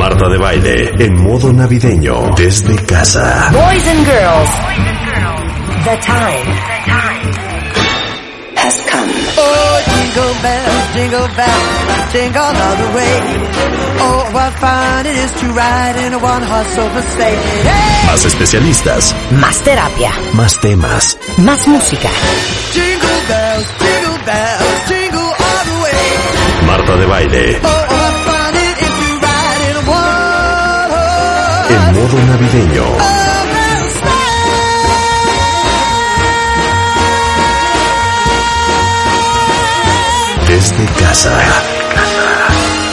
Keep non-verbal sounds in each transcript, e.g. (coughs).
Marta de baile en modo navideño desde casa. Boys and girls, the time has come. Oh, jingle bells, jingle bells, jingle all the way. Oh, what fun it is to ride in a one-horse open sleigh. Hey! Más especialistas, Más terapia, más temas. más música. Jingle bells, jingle bells, jingle all the way. Marta de baile Oh, modo navideño. Desde casa.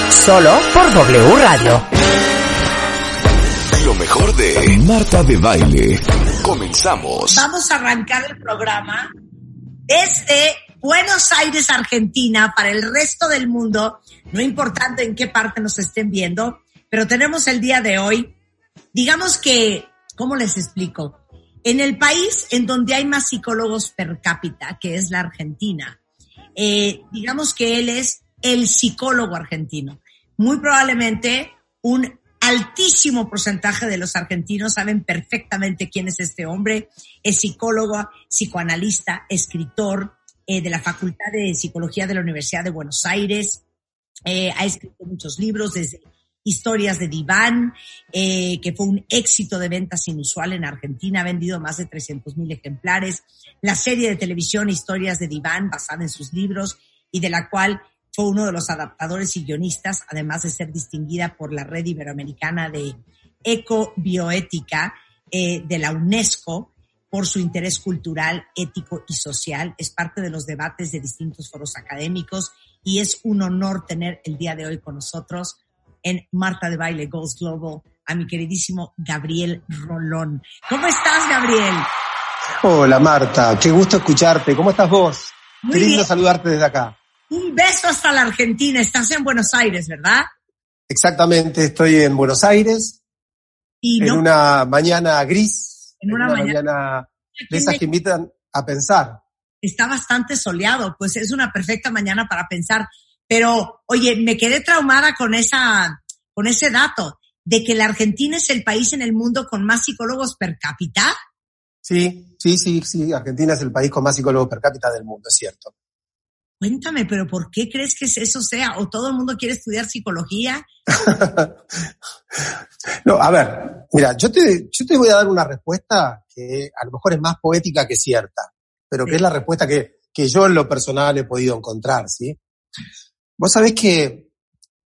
Solo por W Radio. Lo mejor de Marta de baile. Comenzamos. Vamos a arrancar el programa desde Buenos Aires, Argentina, para el resto del mundo, no importando en qué parte nos estén viendo, pero tenemos el día de hoy, digamos que, ¿cómo les explico? En el país en donde hay más psicólogos per cápita, que es la Argentina, eh, digamos que él es el psicólogo argentino. Muy probablemente un altísimo porcentaje de los argentinos saben perfectamente quién es este hombre. Es psicólogo, psicoanalista, escritor eh, de la Facultad de Psicología de la Universidad de Buenos Aires. Eh, ha escrito muchos libros desde Historias de Diván, eh, que fue un éxito de ventas inusual en Argentina, ha vendido más de 300 mil ejemplares. La serie de televisión Historias de Diván, basada en sus libros y de la cual fue uno de los adaptadores y guionistas, además de ser distinguida por la Red Iberoamericana de Ecobioética eh, de la UNESCO por su interés cultural, ético y social. Es parte de los debates de distintos foros académicos y es un honor tener el día de hoy con nosotros en Marta de Baile Goes Global a mi queridísimo Gabriel Rolón. ¿Cómo estás, Gabriel? Hola Marta, qué gusto escucharte. ¿Cómo estás vos? Muy qué lindo bien. saludarte desde acá. Un beso hasta la Argentina. Estás en Buenos Aires, ¿verdad? Exactamente, estoy en Buenos Aires, Y en una mañana gris, En una mañana- aquí de esas que invitan a pensar. está bastante soleado, pues es una perfecta mañana para pensar. Pero, oye, me quedé traumada con esa, con ese dato de que la Argentina es el país en el mundo con más psicólogos per cápita. Sí, sí, sí, sí, Argentina es el país con más psicólogos per cápita del mundo, es cierto. Cuéntame, pero ¿por qué crees que eso sea? ¿O todo el mundo quiere estudiar psicología? (laughs) no, a ver, mira, yo te, yo te voy a dar una respuesta que a lo mejor es más poética que cierta, pero que Sí. es la respuesta que, que yo en lo personal he podido encontrar, ¿sí? Vos sabés que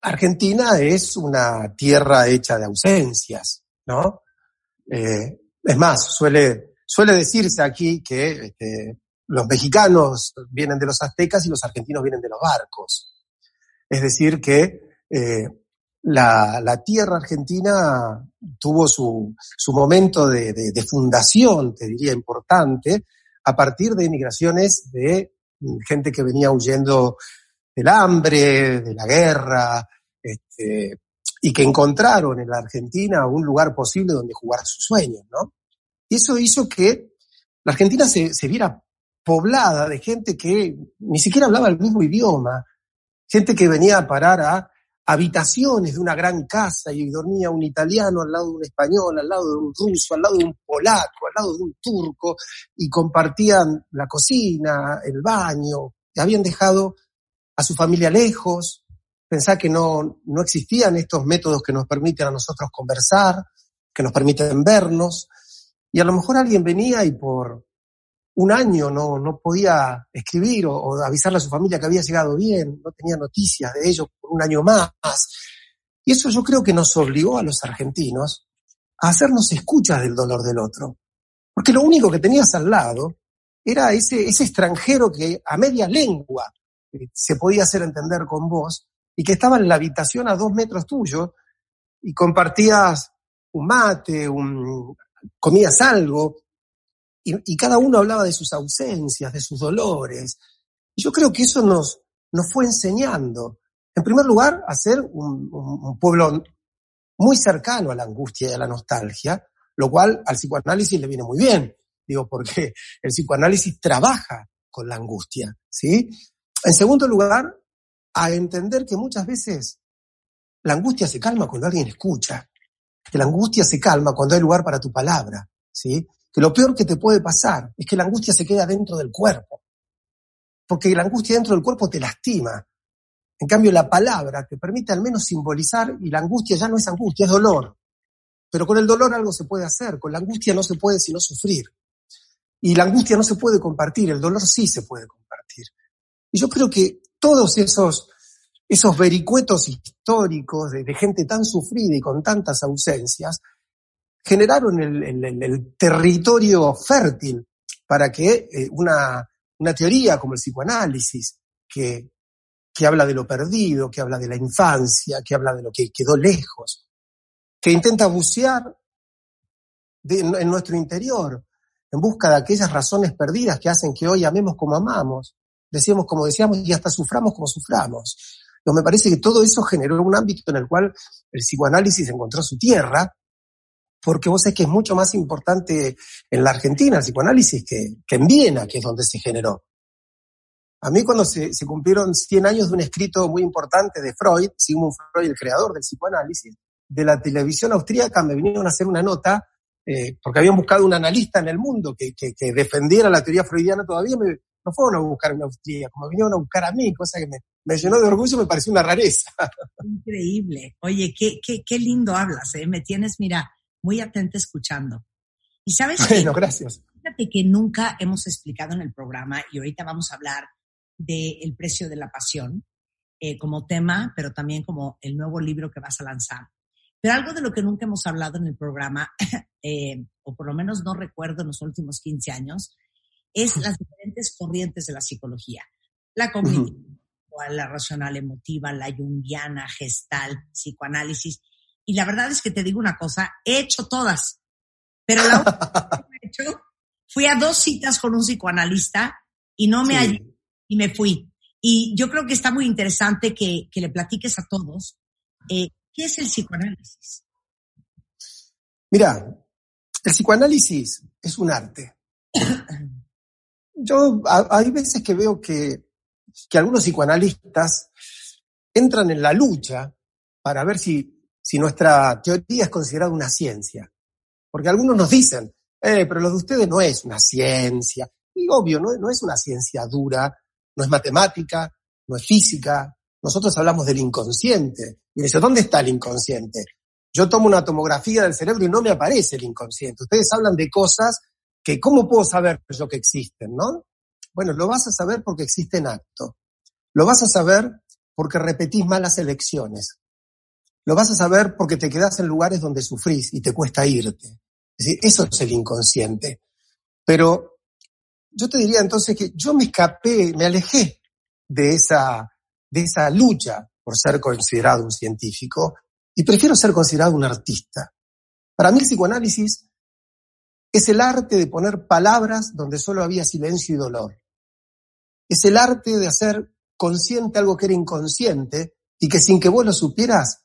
Argentina es una tierra hecha de ausencias, ¿no? Eh, es más, suele, suele decirse aquí que este, los mexicanos vienen de los aztecas y los argentinos vienen de los barcos. Es decir, que eh, la, la tierra argentina tuvo su, su momento de, de- de fundación, te diría, importante, a partir de migraciones de gente que venía huyendo del hambre, de la guerra, este, y que encontraron en la Argentina un lugar posible donde jugar sus sueños, ¿no? Y eso hizo que la Argentina se, se viera poblada de gente que ni siquiera hablaba el mismo idioma, gente que venía a parar a habitaciones de una gran casa y dormía un italiano al lado de un español, al lado de un ruso, al lado de un polaco, al lado de un turco, y compartían la cocina, el baño, y habían dejado a su familia lejos, pensar que no, no existían estos métodos que nos permiten a nosotros conversar, que nos permiten vernos, y a lo mejor alguien venía y por un año no, no podía escribir o, o avisarle a su familia que había llegado bien, no tenía noticias de ellos por un año más. Y eso yo creo que nos obligó a los argentinos a hacernos escuchas del dolor del otro. Porque lo único que tenías al lado era ese, ese extranjero que a media lengua se podía hacer entender con vos y que estaba en la habitación a dos metros tuyo y compartías un mate, un, comías algo, y, cada uno hablaba de sus ausencias, de sus dolores. Y yo creo que eso nos, nos fue enseñando, en primer lugar, a ser un pueblo muy cercano a la angustia y a la nostalgia, lo cual al psicoanálisis le viene muy bien, digo, porque el psicoanálisis trabaja con la angustia, ¿sí? En segundo lugar, a entender que muchas veces la angustia se calma cuando alguien escucha, que la angustia se calma cuando hay lugar para tu palabra, ¿sí? Que lo peor que te puede pasar es que la angustia se queda dentro del cuerpo, porque la angustia dentro del cuerpo te lastima. En cambio, la palabra te permite al menos simbolizar y la angustia ya no es angustia, es dolor. Pero con el dolor algo se puede hacer, con la angustia no se puede sino sufrir. Y la angustia no se puede compartir, el dolor sí se puede compartir. Y yo creo que todos esos, esos vericuetos históricos de, gente tan sufrida y con tantas ausencias, generaron el, territorio fértil para que eh, una, una teoría como el psicoanálisis, que, que habla de lo perdido, que habla de la infancia, que habla de lo que quedó lejos, que intenta bucear en nuestro interior, en busca de aquellas razones perdidas que hacen que hoy amemos como amamos, decíamos como decíamos y hasta suframos como suframos. Pero me parece que todo eso generó un ámbito en el cual el psicoanálisis encontró su tierra, porque vos sabés que es mucho más importante en la Argentina el psicoanálisis que, que en Viena, que es donde se generó. A mí cuando se, cumplieron 100 años de un escrito muy importante de Freud, Sigmund Freud, el creador del psicoanálisis, de la televisión austríaca me vinieron a hacer una nota eh, porque habían buscado un analista en el mundo que, que, que defendiera la teoría freudiana, todavía me, no fueron a buscar una Austria, como vinieron a buscar a mí, cosa que me, me llenó de orgullo, me pareció una rareza. (laughs) Increíble. Oye, qué, qué, qué lindo hablas, ¿eh? Me tienes, mira, muy atenta escuchando. Y sabes bueno, gracias. Fíjate que nunca hemos explicado en el programa, y ahorita vamos a hablar del precio de la pasión eh, como tema, pero también como el nuevo libro que vas a lanzar. Pero algo de lo que nunca hemos hablado en el programa, (laughs) eh, o por lo menos no recuerdo en los últimos 15 años, es las diferentes corrientes de la psicología. La cognitiva, la racional emotiva, la junguiana, gestal, psicoanálisis. Y la verdad es que te digo una cosa, he hecho todas, pero la última que he hecho, fui a dos citas con un psicoanalista y no me hallé y me fui. Y yo creo que está muy interesante que, que le platiques a todos eh, ¿Qué es el psicoanálisis? Mira, el psicoanálisis es un arte. (coughs) Yo hay veces que veo que, que algunos psicoanalistas entran en la lucha para ver si, si nuestra teoría es considerada una ciencia. Porque algunos nos dicen, eh, pero lo de ustedes no es una ciencia. Y obvio, no, no es una ciencia dura, no es matemática, no es física. Nosotros hablamos del inconsciente. Y dice, ¿dónde está el inconsciente? Yo tomo una tomografía del cerebro y no me aparece el inconsciente. Ustedes hablan de cosas que, ¿cómo puedo saber yo que existen, no? Bueno, lo vas a saber porque existe en acto. Lo vas a saber porque repetís malas elecciones. Lo vas a saber porque te quedás en lugares donde sufrís y te cuesta irte. Es decir, eso es el inconsciente. Pero yo te diría entonces que yo me escapé, me alejé de esa, de esa lucha por ser considerado un científico y prefiero ser considerado un artista. Para mí el psicoanálisis es el arte de poner palabras donde solo había silencio y dolor. Es el arte de hacer consciente algo que era inconsciente y que sin que vos lo supieras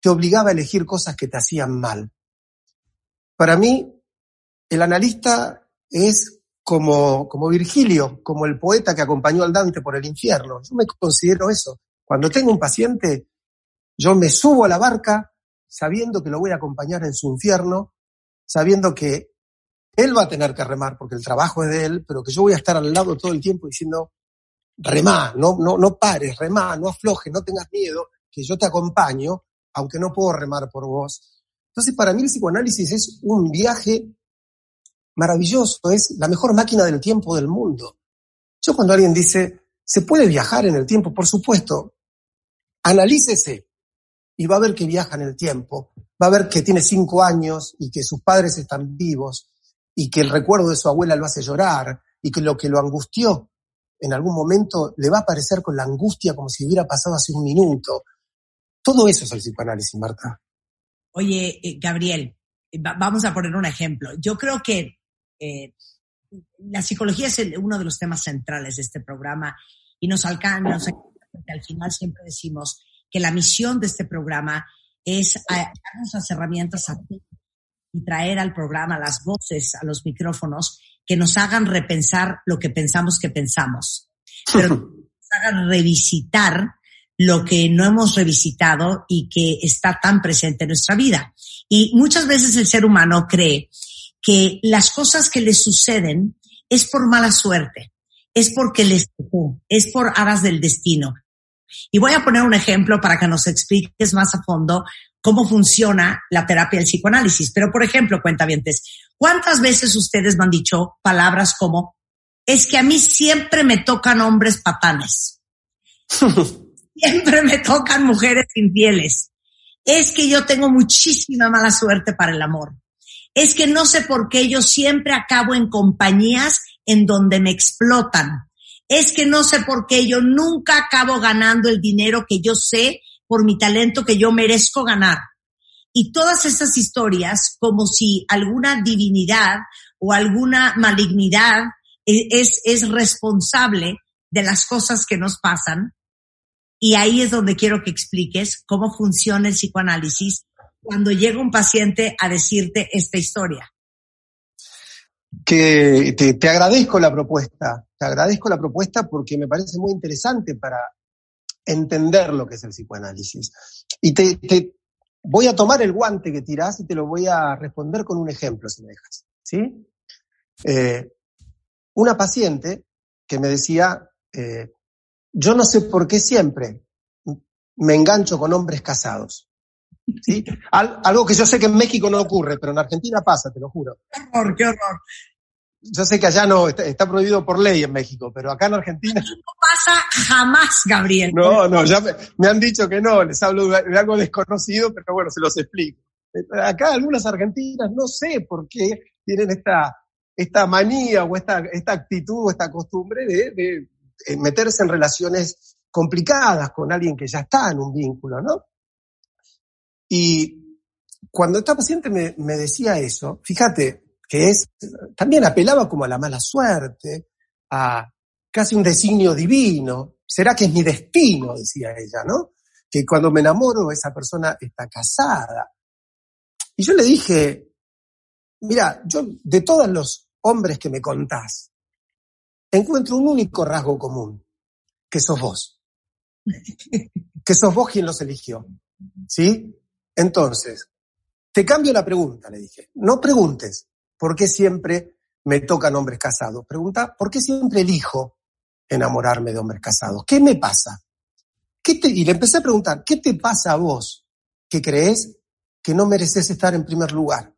te obligaba a elegir cosas que te hacían mal. Para mí, el analista es como, como Virgilio, como el poeta que acompañó al Dante por el infierno. Yo me considero eso. Cuando tengo un paciente, yo me subo a la barca sabiendo que lo voy a acompañar en su infierno, sabiendo que él va a tener que remar porque el trabajo es de él, pero que yo voy a estar al lado todo el tiempo diciendo, remá, no, no, no pares, remá, no aflojes, no tengas miedo, que yo te acompaño, aunque no puedo remar por vos. Entonces, para mí el psicoanálisis es un viaje maravilloso, es la mejor máquina del tiempo del mundo. Yo cuando alguien dice, ¿se puede viajar en el tiempo? Por supuesto, analícese y va a ver que viaja en el tiempo, va a ver que tiene cinco años y que sus padres están vivos y que el recuerdo de su abuela lo hace llorar y que lo que lo angustió en algún momento le va a aparecer con la angustia como si hubiera pasado hace un minuto. Todo eso es el psicoanálisis, Marta. Oye, eh, Gabriel, eh, vamos a poner un ejemplo. Yo creo que eh, la psicología es uno de los temas centrales de este programa y nos alcanza, porque al final siempre decimos que la misión de este programa es darnos las herramientas a y traer al programa las voces, a los micrófonos, que nos hagan repensar lo que pensamos que pensamos, pero (laughs) nos hagan revisitar lo que no hemos revisitado y que está tan presente en nuestra vida. Y muchas veces el ser humano cree que las cosas que le suceden es por mala suerte, es porque les tocó, es por aras del destino. Y voy a poner un ejemplo para que nos expliques más a fondo cómo funciona la terapia del psicoanálisis. Pero, por ejemplo, cuentavientes, ¿cuántas veces ustedes me han dicho palabras como, es que a mí siempre me tocan hombres patanes? (laughs) siempre me tocan mujeres infieles. Es que yo tengo muchísima mala suerte para el amor. Es que no sé por qué yo siempre acabo en compañías en donde me explotan. Es que no sé por qué yo nunca acabo ganando el dinero que yo sé por mi talento que yo merezco ganar. Y todas estas historias, como si alguna divinidad o alguna malignidad e, es, es responsable de las cosas que nos pasan, y ahí es donde quiero que expliques cómo funciona el psicoanálisis cuando llega un paciente a decirte esta historia. Que te, agradezco la propuesta, te agradezco la propuesta porque me parece muy interesante para entender lo que es el psicoanálisis. Y te, voy a tomar el guante que tirás y te lo voy a responder con un ejemplo, si me dejas. ¿Sí? Eh, una paciente que me decía, eh, yo no sé por qué siempre me engancho con hombres casados. ¿sí? algo que yo sé que en México no ocurre, pero en Argentina pasa, te lo juro. Qué horror, qué horror. Yo sé que allá no, está, prohibido por ley en México, pero acá en Argentina... No pasa jamás, Gabriel. No, no, ya me, han dicho que no, les hablo de, algo desconocido, pero bueno, se los explico. Acá algunas argentinas no sé por qué tienen esta, esta manía o esta, esta actitud o esta costumbre de eh, meterse en relaciones complicadas con alguien que ya está en un vínculo, ¿no? Y cuando esta paciente me, me decía eso, fíjate que es, también apelaba como a la mala suerte, a casi un designio divino. ¿Será que es mi destino? decía ella, ¿no? Que cuando me enamoro esa persona está casada. Y yo le dije, mira, yo de todos los hombres que me contás, encuentro un único rasgo común, que sos vos. que sos vos quien los eligió. ¿Sí? Entonces, te cambio la pregunta, le dije. No preguntes por qué siempre me tocan hombres casados. Pregunta, ¿por qué siempre elijo enamorarme de hombres casados? ¿Qué me pasa? ¿Qué te, y le empecé a preguntar, ¿qué te pasa a vos que crees que no mereces estar en primer lugar?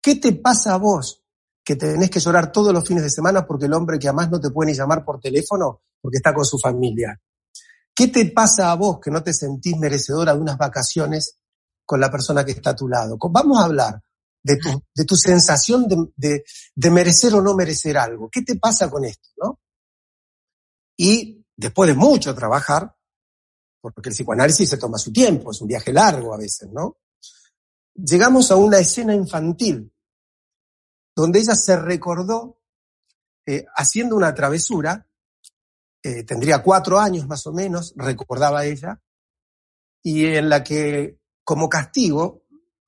¿Qué te pasa a vos que tenés que llorar todos los fines de semana porque el hombre que amás no te puede ni llamar por teléfono porque está con su familia. ¿Qué te pasa a vos que no te sentís merecedora de unas vacaciones con la persona que está a tu lado? Vamos a hablar de tu, de tu sensación de, de, merecer o no merecer algo. ¿Qué te pasa con esto? ¿no? Y después de mucho trabajar, porque el psicoanálisis se toma su tiempo, es un viaje largo a veces, ¿no? Llegamos a una escena infantil donde ella se recordó eh, haciendo una travesura, eh, tendría cuatro años más o menos, recordaba ella, y en la que como castigo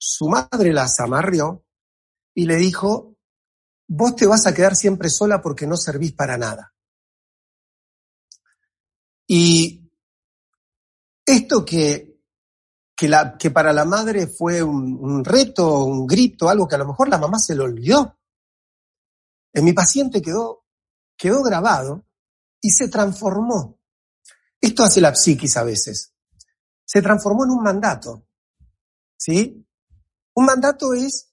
su madre la amarrió y le dijo, vos te vas a quedar siempre sola porque no servís para nada. Y esto que, que, la, que para la madre fue un, un, reto, un grito, algo que a lo mejor la mamá se lo olvidó, en mi paciente quedó, quedó grabado y se transformó. Esto hace la psiquis a veces. Se transformó en un mandato. ¿Sí? Un mandato es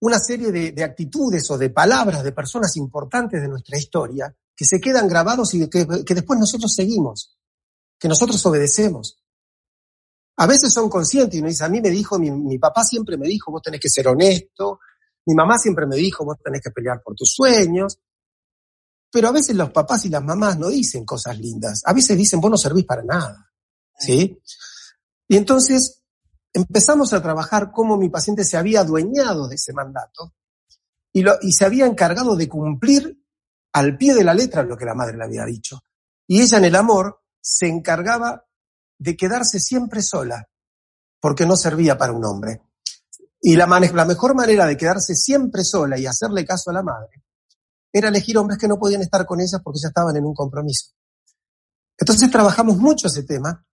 una serie de, actitudes o de palabras de personas importantes de nuestra historia que se quedan grabados y que, después nosotros seguimos, que nosotros obedecemos. A veces son conscientes y uno dice, a mí me dijo, mi, mi papá siempre me dijo, vos tenés que ser honesto, mi mamá siempre me dijo, vos tenés que pelear por tus sueños. Pero a veces los papás y las mamás no dicen cosas lindas. A veces dicen, vos no servís para nada. ¿Sí? Y entonces empezamos a trabajar cómo mi paciente se había adueñado de ese mandato y, se había encargado de cumplir al pie de la letra lo que la madre le había dicho. Y ella en el amor se encargaba de quedarse siempre sola, porque no servía para un hombre. Y la, la mejor manera de quedarse siempre sola y hacerle caso a la madre era elegir hombres que no podían estar con ella porque ya estaban en un compromiso. Entonces trabajamos mucho ese tema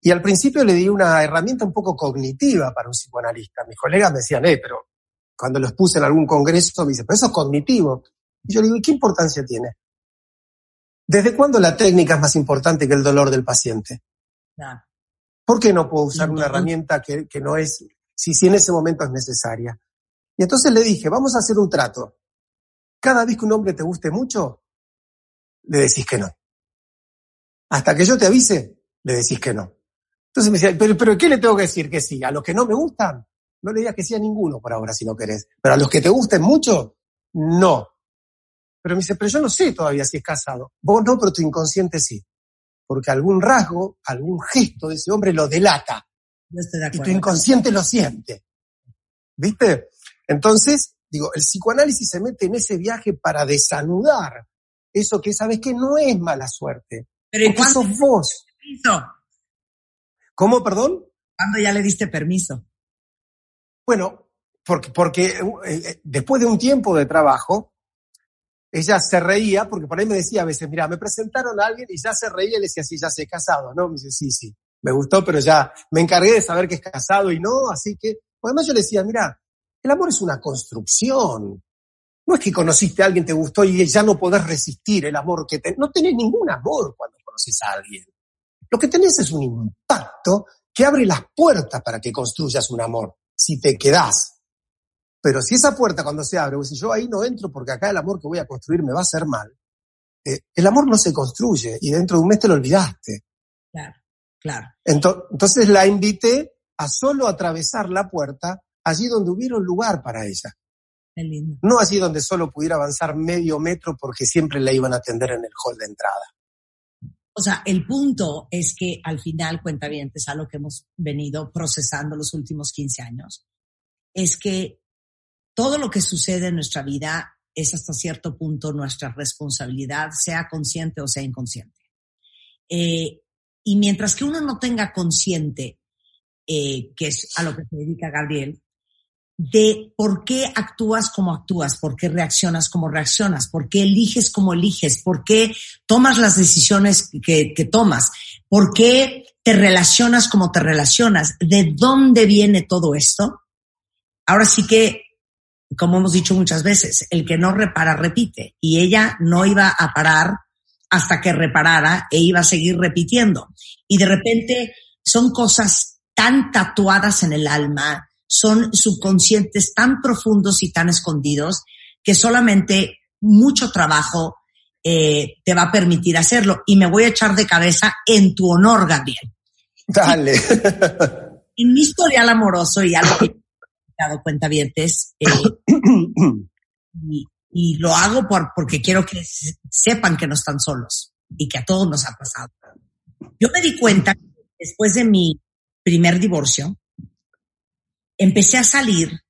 y al principio le di una herramienta un poco cognitiva para un psicoanalista. Mis colegas me decían, eh, pero cuando los puse en algún congreso me dicen, pero eso es cognitivo. Y yo le digo, ¿y qué importancia tiene? ¿Desde cuándo la técnica es más importante que el dolor del paciente? ¿Por qué no puedo usar una herramienta que, que no es, si, si en ese momento es necesaria? Y entonces le dije, vamos a hacer un trato. Cada vez que un hombre te guste mucho, le decís que no. Hasta que yo te avise, le decís que no. Entonces me decía, pero, pero ¿qué le tengo que decir que sí? ¿A los que no me gustan? No le digas que sí a ninguno por ahora si no querés. Pero a los que te gusten mucho, no. Pero me dice, pero yo no sé todavía si es casado. Vos no, pero tu inconsciente sí. Porque algún rasgo, algún gesto de ese hombre lo delata. y tu inconsciente lo siente. ¿Viste? Entonces, digo, el psicoanálisis se mete en ese viaje para desanudar eso que sabes que no es mala suerte. Pero ¿y sos vos. Permiso? ¿Cómo, perdón? ¿Cuándo ya le diste permiso? Bueno, porque, porque eh, eh, después de un tiempo de trabajo, ella se reía, porque por ahí me decía a veces, mira, me presentaron a alguien y ya se reía y le decía, sí, ya se he casado, ¿no? Me dice, sí, sí, me gustó, pero ya me encargué de saber que es casado y no, así que, además yo le decía, mira, el amor es una construcción. No es que conociste a alguien, te gustó y ya no podés resistir el amor que tenés. No tenés ningún amor cuando conoces a alguien. Lo que tenés es un impacto que abre las puertas para que construyas un amor, si te quedás. Pero si esa puerta cuando se abre, o si yo ahí no entro porque acá el amor que voy a construir me va a hacer mal, eh, el amor no se construye y dentro de un mes te lo olvidaste. Claro, claro. Entonces la invité a solo atravesar la puerta allí donde hubiera un lugar para ella. Qué lindo. No allí donde solo pudiera avanzar medio metro porque siempre la iban a atender en el hall de entrada. O sea, el punto es que al final, cuenta bien, es algo que hemos venido procesando los últimos 15 años, es que todo lo que sucede en nuestra vida es hasta cierto punto nuestra responsabilidad, sea consciente o sea inconsciente. Eh, y mientras que uno no tenga consciente, eh, que es a lo que se dedica Gabriel, de por qué actúas como actúas, por qué reaccionas como reaccionas, por qué eliges como eliges, por qué tomas las decisiones que, que tomas, por qué te relacionas como te relacionas, de dónde viene todo esto. Ahora sí que como hemos dicho muchas veces, el que no repara repite y ella no iba a parar hasta que reparara e iba a seguir repitiendo. Y de repente son cosas tan tatuadas en el alma, son subconscientes tan profundos y tan escondidos que solamente mucho trabajo eh, te va a permitir hacerlo. Y me voy a echar de cabeza en tu honor, Gabriel. Dale. En mi historial amoroso y algo que (laughs) dado cuenta eh, y, y, lo hago por, porque quiero que sepan que no están solos y que a todos nos ha pasado. Yo me di cuenta después de mi primer divorcio, empecé a salir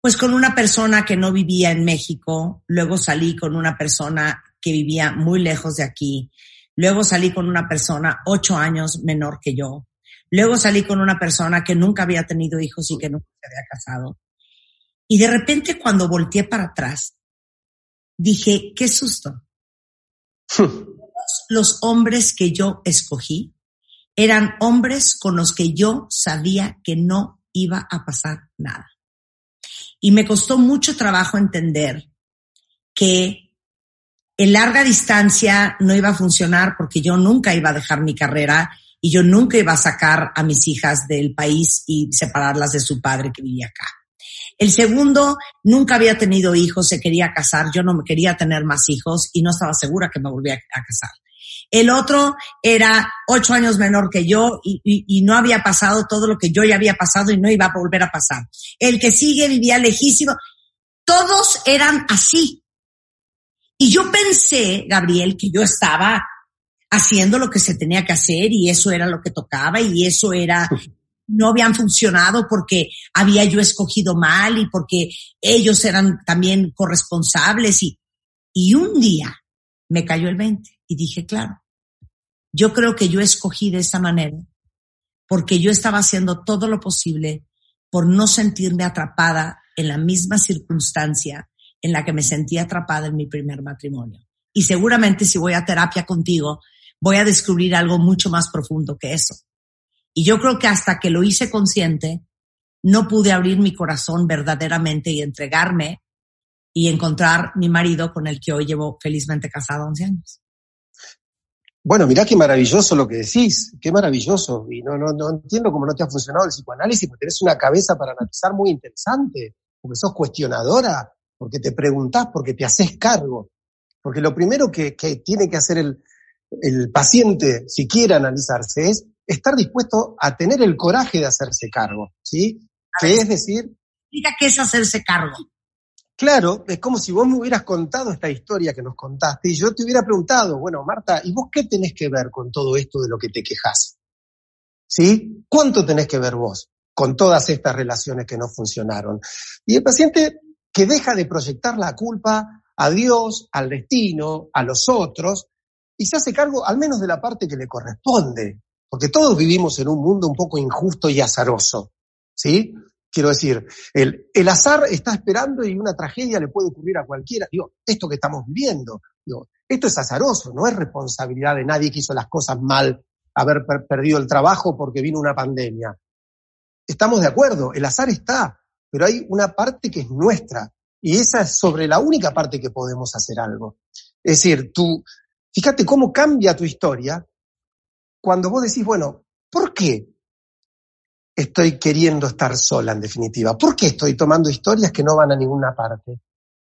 pues con una persona que no vivía en México, luego salí con una persona que vivía muy lejos de aquí, luego salí con una persona ocho años menor que yo, Luego salí con una persona que nunca había tenido hijos y que nunca se había casado. Y de repente cuando volteé para atrás, dije, qué susto. los hombres que yo escogí eran hombres con los que yo sabía que no iba a pasar nada. Y me costó mucho trabajo entender que en larga distancia no iba a funcionar porque yo nunca iba a dejar mi carrera y yo nunca iba a sacar a mis hijas del país y separarlas de su padre que vivía acá. El segundo, nunca había tenido hijos, se quería casar, yo no me quería tener más hijos y no estaba segura que me volvía a casar. El otro era ocho años menor que yo y, y, no había pasado todo lo que yo ya había pasado y no iba a volver a pasar. El que sigue vivía lejísimo. Todos eran así. Y yo pensé, Gabriel, que yo estaba haciendo lo que se tenía que hacer y eso era lo que tocaba y eso era, no habían funcionado porque había yo escogido mal y porque ellos eran también corresponsables y, y un día me cayó el 20 y dije, claro, yo creo que yo escogí de esa manera porque yo estaba haciendo todo lo posible por no sentirme atrapada en la misma circunstancia en la que me sentía atrapada en mi primer matrimonio. Y seguramente si voy a terapia contigo, voy a descubrir algo mucho más profundo que eso. Y yo creo que hasta que lo hice consciente, no pude abrir mi corazón verdaderamente y entregarme y encontrar mi marido con el que hoy llevo felizmente casado 11 años. Bueno, mirá qué maravilloso lo que decís, qué maravilloso. Y no, no, no entiendo cómo no te ha funcionado el psicoanálisis, porque tenés una cabeza para analizar muy interesante, porque sos cuestionadora, porque te preguntás, porque te haces cargo. Porque lo primero que, que tiene que hacer el, el paciente, si quiere analizarse, es estar dispuesto a tener el coraje de hacerse cargo, ¿sí? Que es decir... Mira qué es hacerse cargo. Claro, es como si vos me hubieras contado esta historia que nos contaste y yo te hubiera preguntado, bueno, Marta, ¿y vos qué tenés que ver con todo esto de lo que te quejas? ¿Sí? ¿Cuánto tenés que ver vos con todas estas relaciones que no funcionaron? Y el paciente que deja de proyectar la culpa a Dios, al destino, a los otros, y se hace cargo al menos de la parte que le corresponde, porque todos vivimos en un mundo un poco injusto y azaroso, ¿sí? Quiero decir, el, azar está esperando y una tragedia le puede ocurrir a cualquiera. Digo, esto que estamos viviendo, digo, esto es azaroso, no es responsabilidad de nadie que hizo las cosas mal, haber perdido el trabajo porque vino una pandemia. Estamos de acuerdo, el azar está, pero hay una parte que es nuestra y esa es sobre la única parte que podemos hacer algo. Es decir, tú, fíjate cómo cambia tu historia cuando vos decís, bueno, ¿por qué estoy queriendo estar sola en definitiva? ¿Por qué estoy tomando historias que no van a ninguna parte?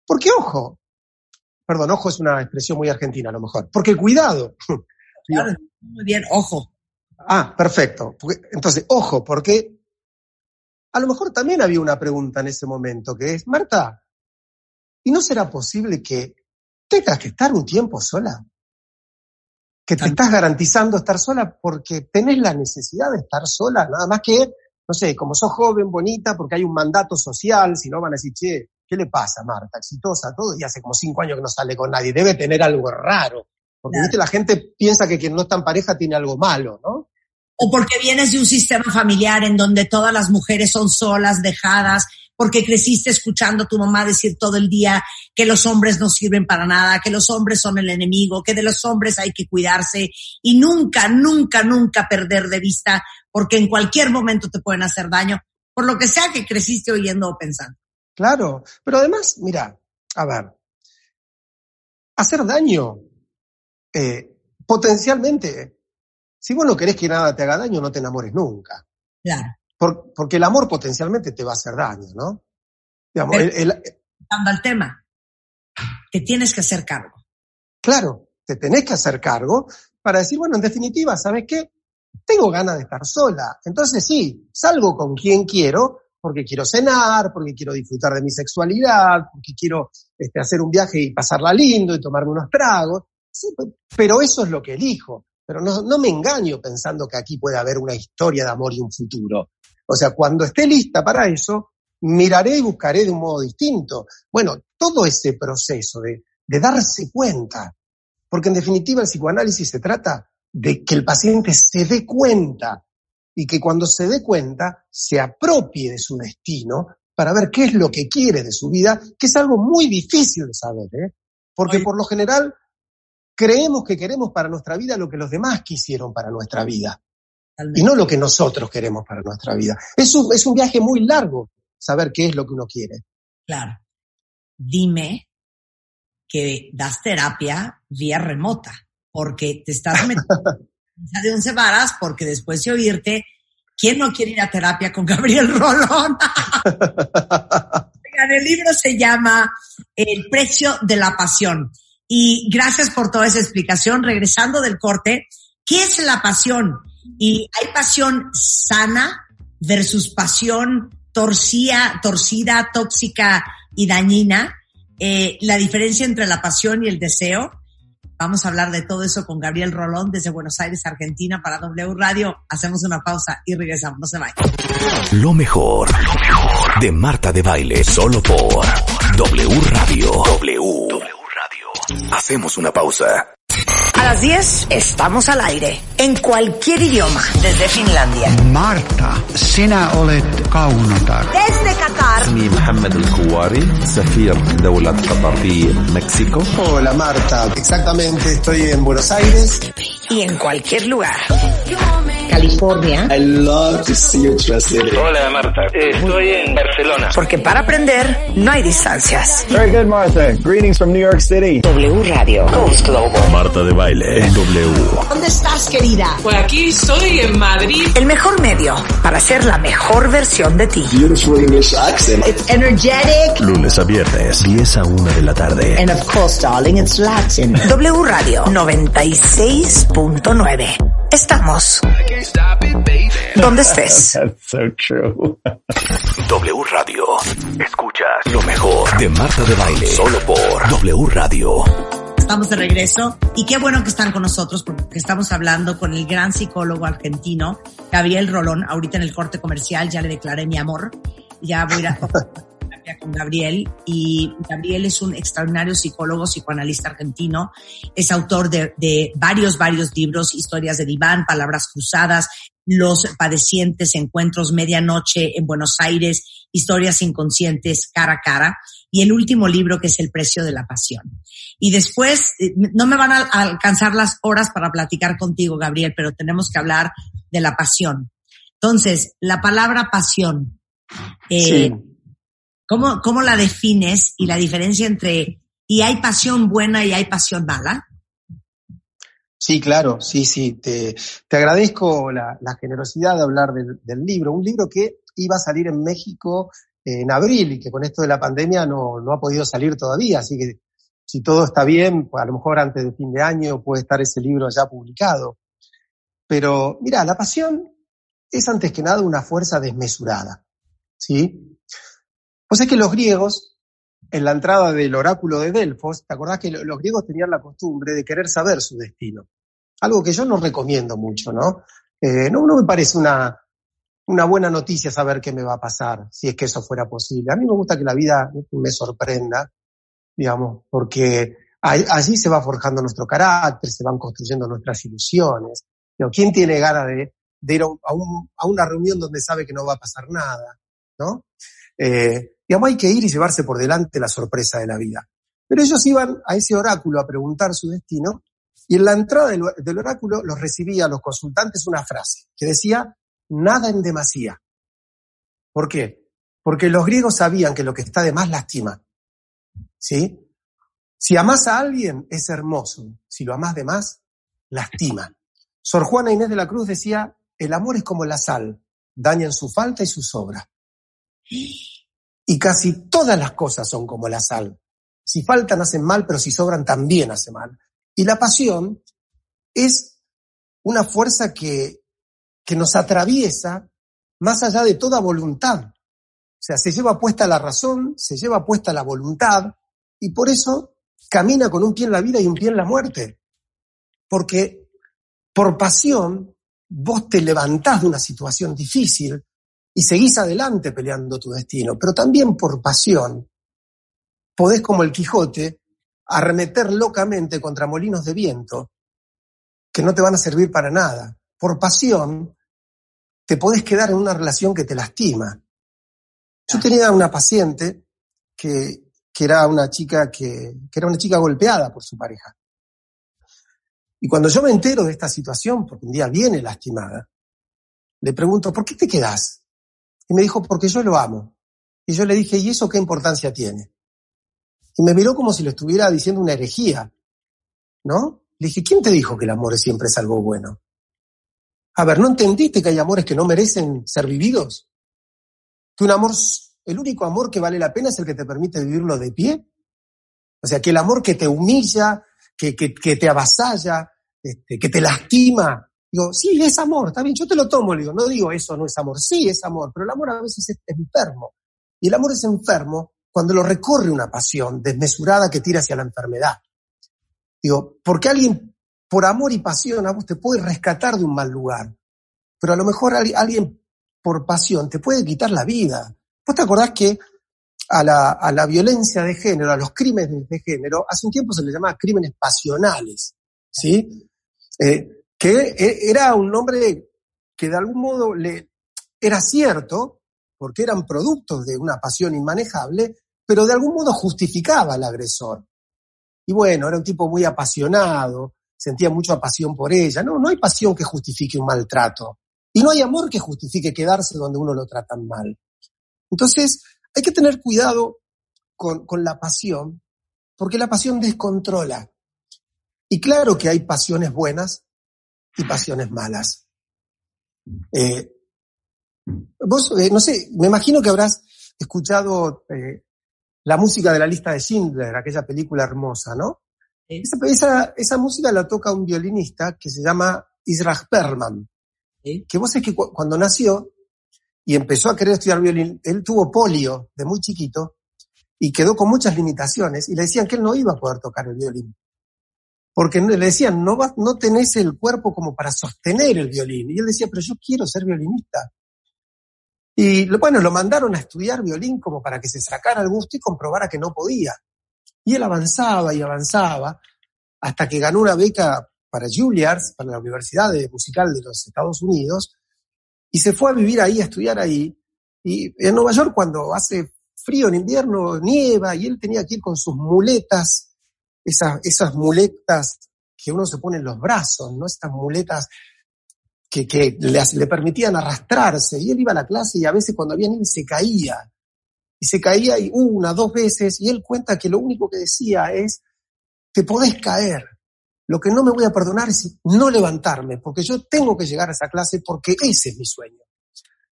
Porque ojo, perdón, ojo es una expresión muy argentina a lo mejor, porque cuidado. (laughs) Claro, muy bien, ojo. Ah, perfecto. Entonces, ojo, porque a lo mejor también había una pregunta en ese momento que es, Marta, ¿y no será posible que tengas que estar un tiempo sola? Que te estás garantizando estar sola porque tenés la necesidad de estar sola, nada más que, no sé, como sos joven, bonita, porque hay un mandato social, si no van a decir, che, ¿qué le pasa, Marta? Exitosa, todo, y hace como cinco años que no sale con nadie, debe tener algo raro. Porque, viste, la gente piensa que quien no está en pareja tiene algo malo, ¿no? O porque vienes de un sistema familiar en donde todas las mujeres son solas, dejadas, porque creciste escuchando a tu mamá decir todo el día que los hombres no sirven para nada, que los hombres son el enemigo, que de los hombres hay que cuidarse y nunca, nunca, nunca perder de vista porque en cualquier momento te pueden hacer daño, por lo que sea que creciste oyendo o pensando. Claro, pero además, mira, a ver, hacer daño, eh, potencialmente, si vos no querés que nada te haga daño, no te enamores nunca. Claro porque el amor potencialmente te va a hacer daño, ¿no? Digamos, el, al tema, que tienes que hacer cargo. Claro, te tenés que hacer cargo para decir, bueno, en definitiva, ¿sabes qué? Tengo ganas de estar sola. Entonces sí, salgo con quien quiero, porque quiero cenar, porque quiero disfrutar de mi sexualidad, porque quiero este, hacer un viaje y pasarla lindo y tomarme unos tragos. Sí, pero eso es lo que elijo. Pero no, no me engaño pensando que aquí puede haber una historia de amor y un futuro. O sea, cuando esté lista para eso, miraré y buscaré de un modo distinto. Bueno, todo ese proceso de, de darse cuenta, porque en definitiva el psicoanálisis se trata de que el paciente se dé cuenta y que cuando se dé cuenta se apropie de su destino para ver qué es lo que quiere de su vida, que es algo muy difícil de saber, ¿eh? porque por lo general creemos que queremos para nuestra vida lo que los demás quisieron para nuestra vida y no lo que nosotros queremos para nuestra vida. Es un, es un viaje muy largo saber qué es lo que uno quiere. Claro. Dime que das terapia vía remota, porque te estás (laughs) metiendo de once varas, porque después de oírte, ¿quién no quiere ir a terapia con Gabriel Rolón? (laughs) el libro se llama El precio de la pasión. Y gracias por toda esa explicación. Regresando del corte, ¿qué es la pasión? Y hay pasión sana versus pasión torcida, torcida, tóxica y dañina. eh, la diferencia entre la pasión y el deseo. Vamos a hablar de todo eso con Gabriel Rolón desde Buenos Aires, Argentina, para W Radio. Hacemos una pausa y regresamos. No se. Lo mejor, lo mejor de Marta de Baile, solo por W Radio. W. W Radio. Hacemos una pausa. A las 10 estamos al aire, en cualquier idioma, desde Finlandia. Marta, sina olet kaunotar. Desde Qatar. Mi Mohamed El safir México. Hola Marta, exactamente, estoy en Buenos Aires. Y en cualquier lugar. California. I love to see in it. Hola Marta, estoy en Barcelona. Porque para aprender no hay distancias. Very good, Martha. Greetings from New York City. W Radio. Goes global. Marta de Baile W. ¿Dónde estás, querida? Pues aquí estoy en Madrid. El mejor medio para ser la mejor versión de ti. Beautiful English accent. It's energetic. Lunes a viernes, 10 a 1 de la tarde. And of course, darling, it's Latin. W Radio 96.9. Estamos donde estés. (laughs) That's so true. W Radio. Escuchas lo mejor de Marta de Baile, solo por W Radio. Estamos de regreso y qué bueno que están con nosotros porque estamos hablando con el gran psicólogo argentino Gabriel Rolón. Ahorita en el corte comercial ya le declaré mi amor. Ya voy a ir a (laughs) terapia con Gabriel y Gabriel es un extraordinario psicólogo, psicoanalista argentino. Es autor de, de varios, varios libros, historias de diván, palabras cruzadas, los padecientes, encuentros medianoche en Buenos Aires, historias inconscientes cara a cara, y el último libro que es El precio de la pasión. Y después, eh, no me van a alcanzar las horas para platicar contigo, Gabriel, pero tenemos que hablar de la pasión. Entonces, la palabra pasión, eh, Sí. ¿Cómo, ¿cómo la defines y la diferencia entre, y hay pasión buena y hay pasión mala? Sí, claro, sí, sí. Te, te agradezco la, generosidad de hablar del, del libro. Un libro que iba a salir en México en abril y que con esto de la pandemia no, no ha podido salir todavía. Así que si todo está bien, pues a lo mejor antes de fin de año puede estar ese libro ya publicado. Pero mira, la pasión es antes que nada una fuerza desmesurada. ¿Sí? Pues es que los griegos, en la entrada del oráculo de Delfos, ¿te acordás que lo- los griegos tenían la costumbre de querer saber su destino? Algo que yo no recomiendo mucho, ¿no? Eh, no, no me parece una, una buena noticia saber qué me va a pasar, si es que eso fuera posible. A mí me gusta que la vida me sorprenda, digamos, porque allí se va forjando nuestro carácter, se van construyendo nuestras ilusiones. ¿Quién tiene ganas de, ir a, a una reunión donde sabe que no va a pasar nada? ¿No? Eh, digamos, hay que ir y llevarse por delante la sorpresa de la vida. Pero ellos iban a ese oráculo a preguntar su destino y en la entrada del, oráculo los recibía los consultantes una frase que decía, nada en demasía. ¿Por qué? Porque los griegos sabían que lo que está de más lastima. ¿Sí? Si amas a alguien, es hermoso. Si lo amas de más, lastima. Sor Juana Inés de la Cruz decía, el amor es como la sal, daña en su falta y su sobra. Y casi todas las cosas son como la sal. Si faltan hacen mal, pero si sobran también hace mal. Y la pasión es una fuerza que, que nos atraviesa más allá de toda voluntad. O sea, se lleva puesta la razón, se lleva puesta la voluntad, y por eso camina con un pie en la vida y un pie en la muerte. Porque por pasión vos te levantás de una situación difícil y seguís adelante peleando tu destino, pero también por pasión podés como el Quijote arremeter locamente contra molinos de viento que no te van a servir para nada. Por pasión te podés quedar en una relación que te lastima. Yo tenía una paciente que, que era una chica que, que era una chica golpeada por su pareja. Y cuando yo me entero de esta situación, porque un día viene lastimada, le pregunto, ¿por qué te quedás? Y me dijo, porque yo lo amo. Y yo le dije, ¿y eso qué importancia tiene? Y me miró como si le estuviera diciendo una herejía, ¿no? Le dije, ¿quién te dijo que el amor siempre es algo bueno? A ver, ¿no entendiste que hay amores que no merecen ser vividos? Que un amor, el único amor que vale la pena es el que te permite vivirlo de pie. O sea, que el amor que te humilla, que, que, que te avasalla, este, que te lastima. Digo, sí, es amor, está bien, yo te lo tomo, le digo, no digo eso no es amor, sí es amor, pero el amor a veces es enfermo. Y el amor es enfermo cuando lo recorre una pasión desmesurada que tira hacia la enfermedad. Digo, porque alguien por amor y pasión a vos te puede rescatar de un mal lugar, pero a lo mejor alguien por pasión te puede quitar la vida. ¿Vos te acordás que a la, a la violencia de género, a los crímenes de género, hace un tiempo se les llamaba crímenes pasionales, ¿sí? Eh, que e, era un nombre que de algún modo le, era cierto, porque eran productos de una pasión inmanejable, pero de algún modo justificaba al agresor. Y bueno, era un tipo muy apasionado, sentía mucha pasión por ella. No, no hay pasión que justifique un maltrato. Y no hay amor que justifique quedarse donde uno lo trata mal. Entonces, hay que tener cuidado con, con la pasión, porque la pasión descontrola. Y claro que hay pasiones buenas y pasiones malas. Eh, vos, eh, no sé, me imagino que habrás escuchado eh, la música de la lista de Schindler, aquella película hermosa, ¿no? Esa, esa, música la toca un violinista que se llama Israel Perlman, que vos es que cuando nació y empezó a querer estudiar violín, él tuvo polio de muy chiquito y quedó con muchas limitaciones y le decían que él no iba a poder tocar el violín. Porque le decían, no, no tenés el cuerpo como para sostener el violín. Y él decía, pero yo quiero ser violinista. Y bueno, lo mandaron a estudiar violín como para que se sacara el gusto y comprobara que no podía. Y él avanzaba y avanzaba hasta que ganó una beca para Juilliard, para la Universidad Musical de los Estados Unidos, y se fue a vivir ahí, a estudiar ahí. Y en Nueva York, cuando hace frío en invierno, nieva, y él tenía que ir con sus muletas, esas, esas muletas que uno se pone en los brazos, ¿no? Estas muletas que, que le, le, permitían arrastrarse. Y él iba a la clase y a veces cuando había nieve se caía. Y se caía y una, dos veces. Y él cuenta que lo único que decía es, te podés caer. Lo que no me voy a perdonar es no levantarme, porque yo tengo que llegar a esa clase porque ese es mi sueño.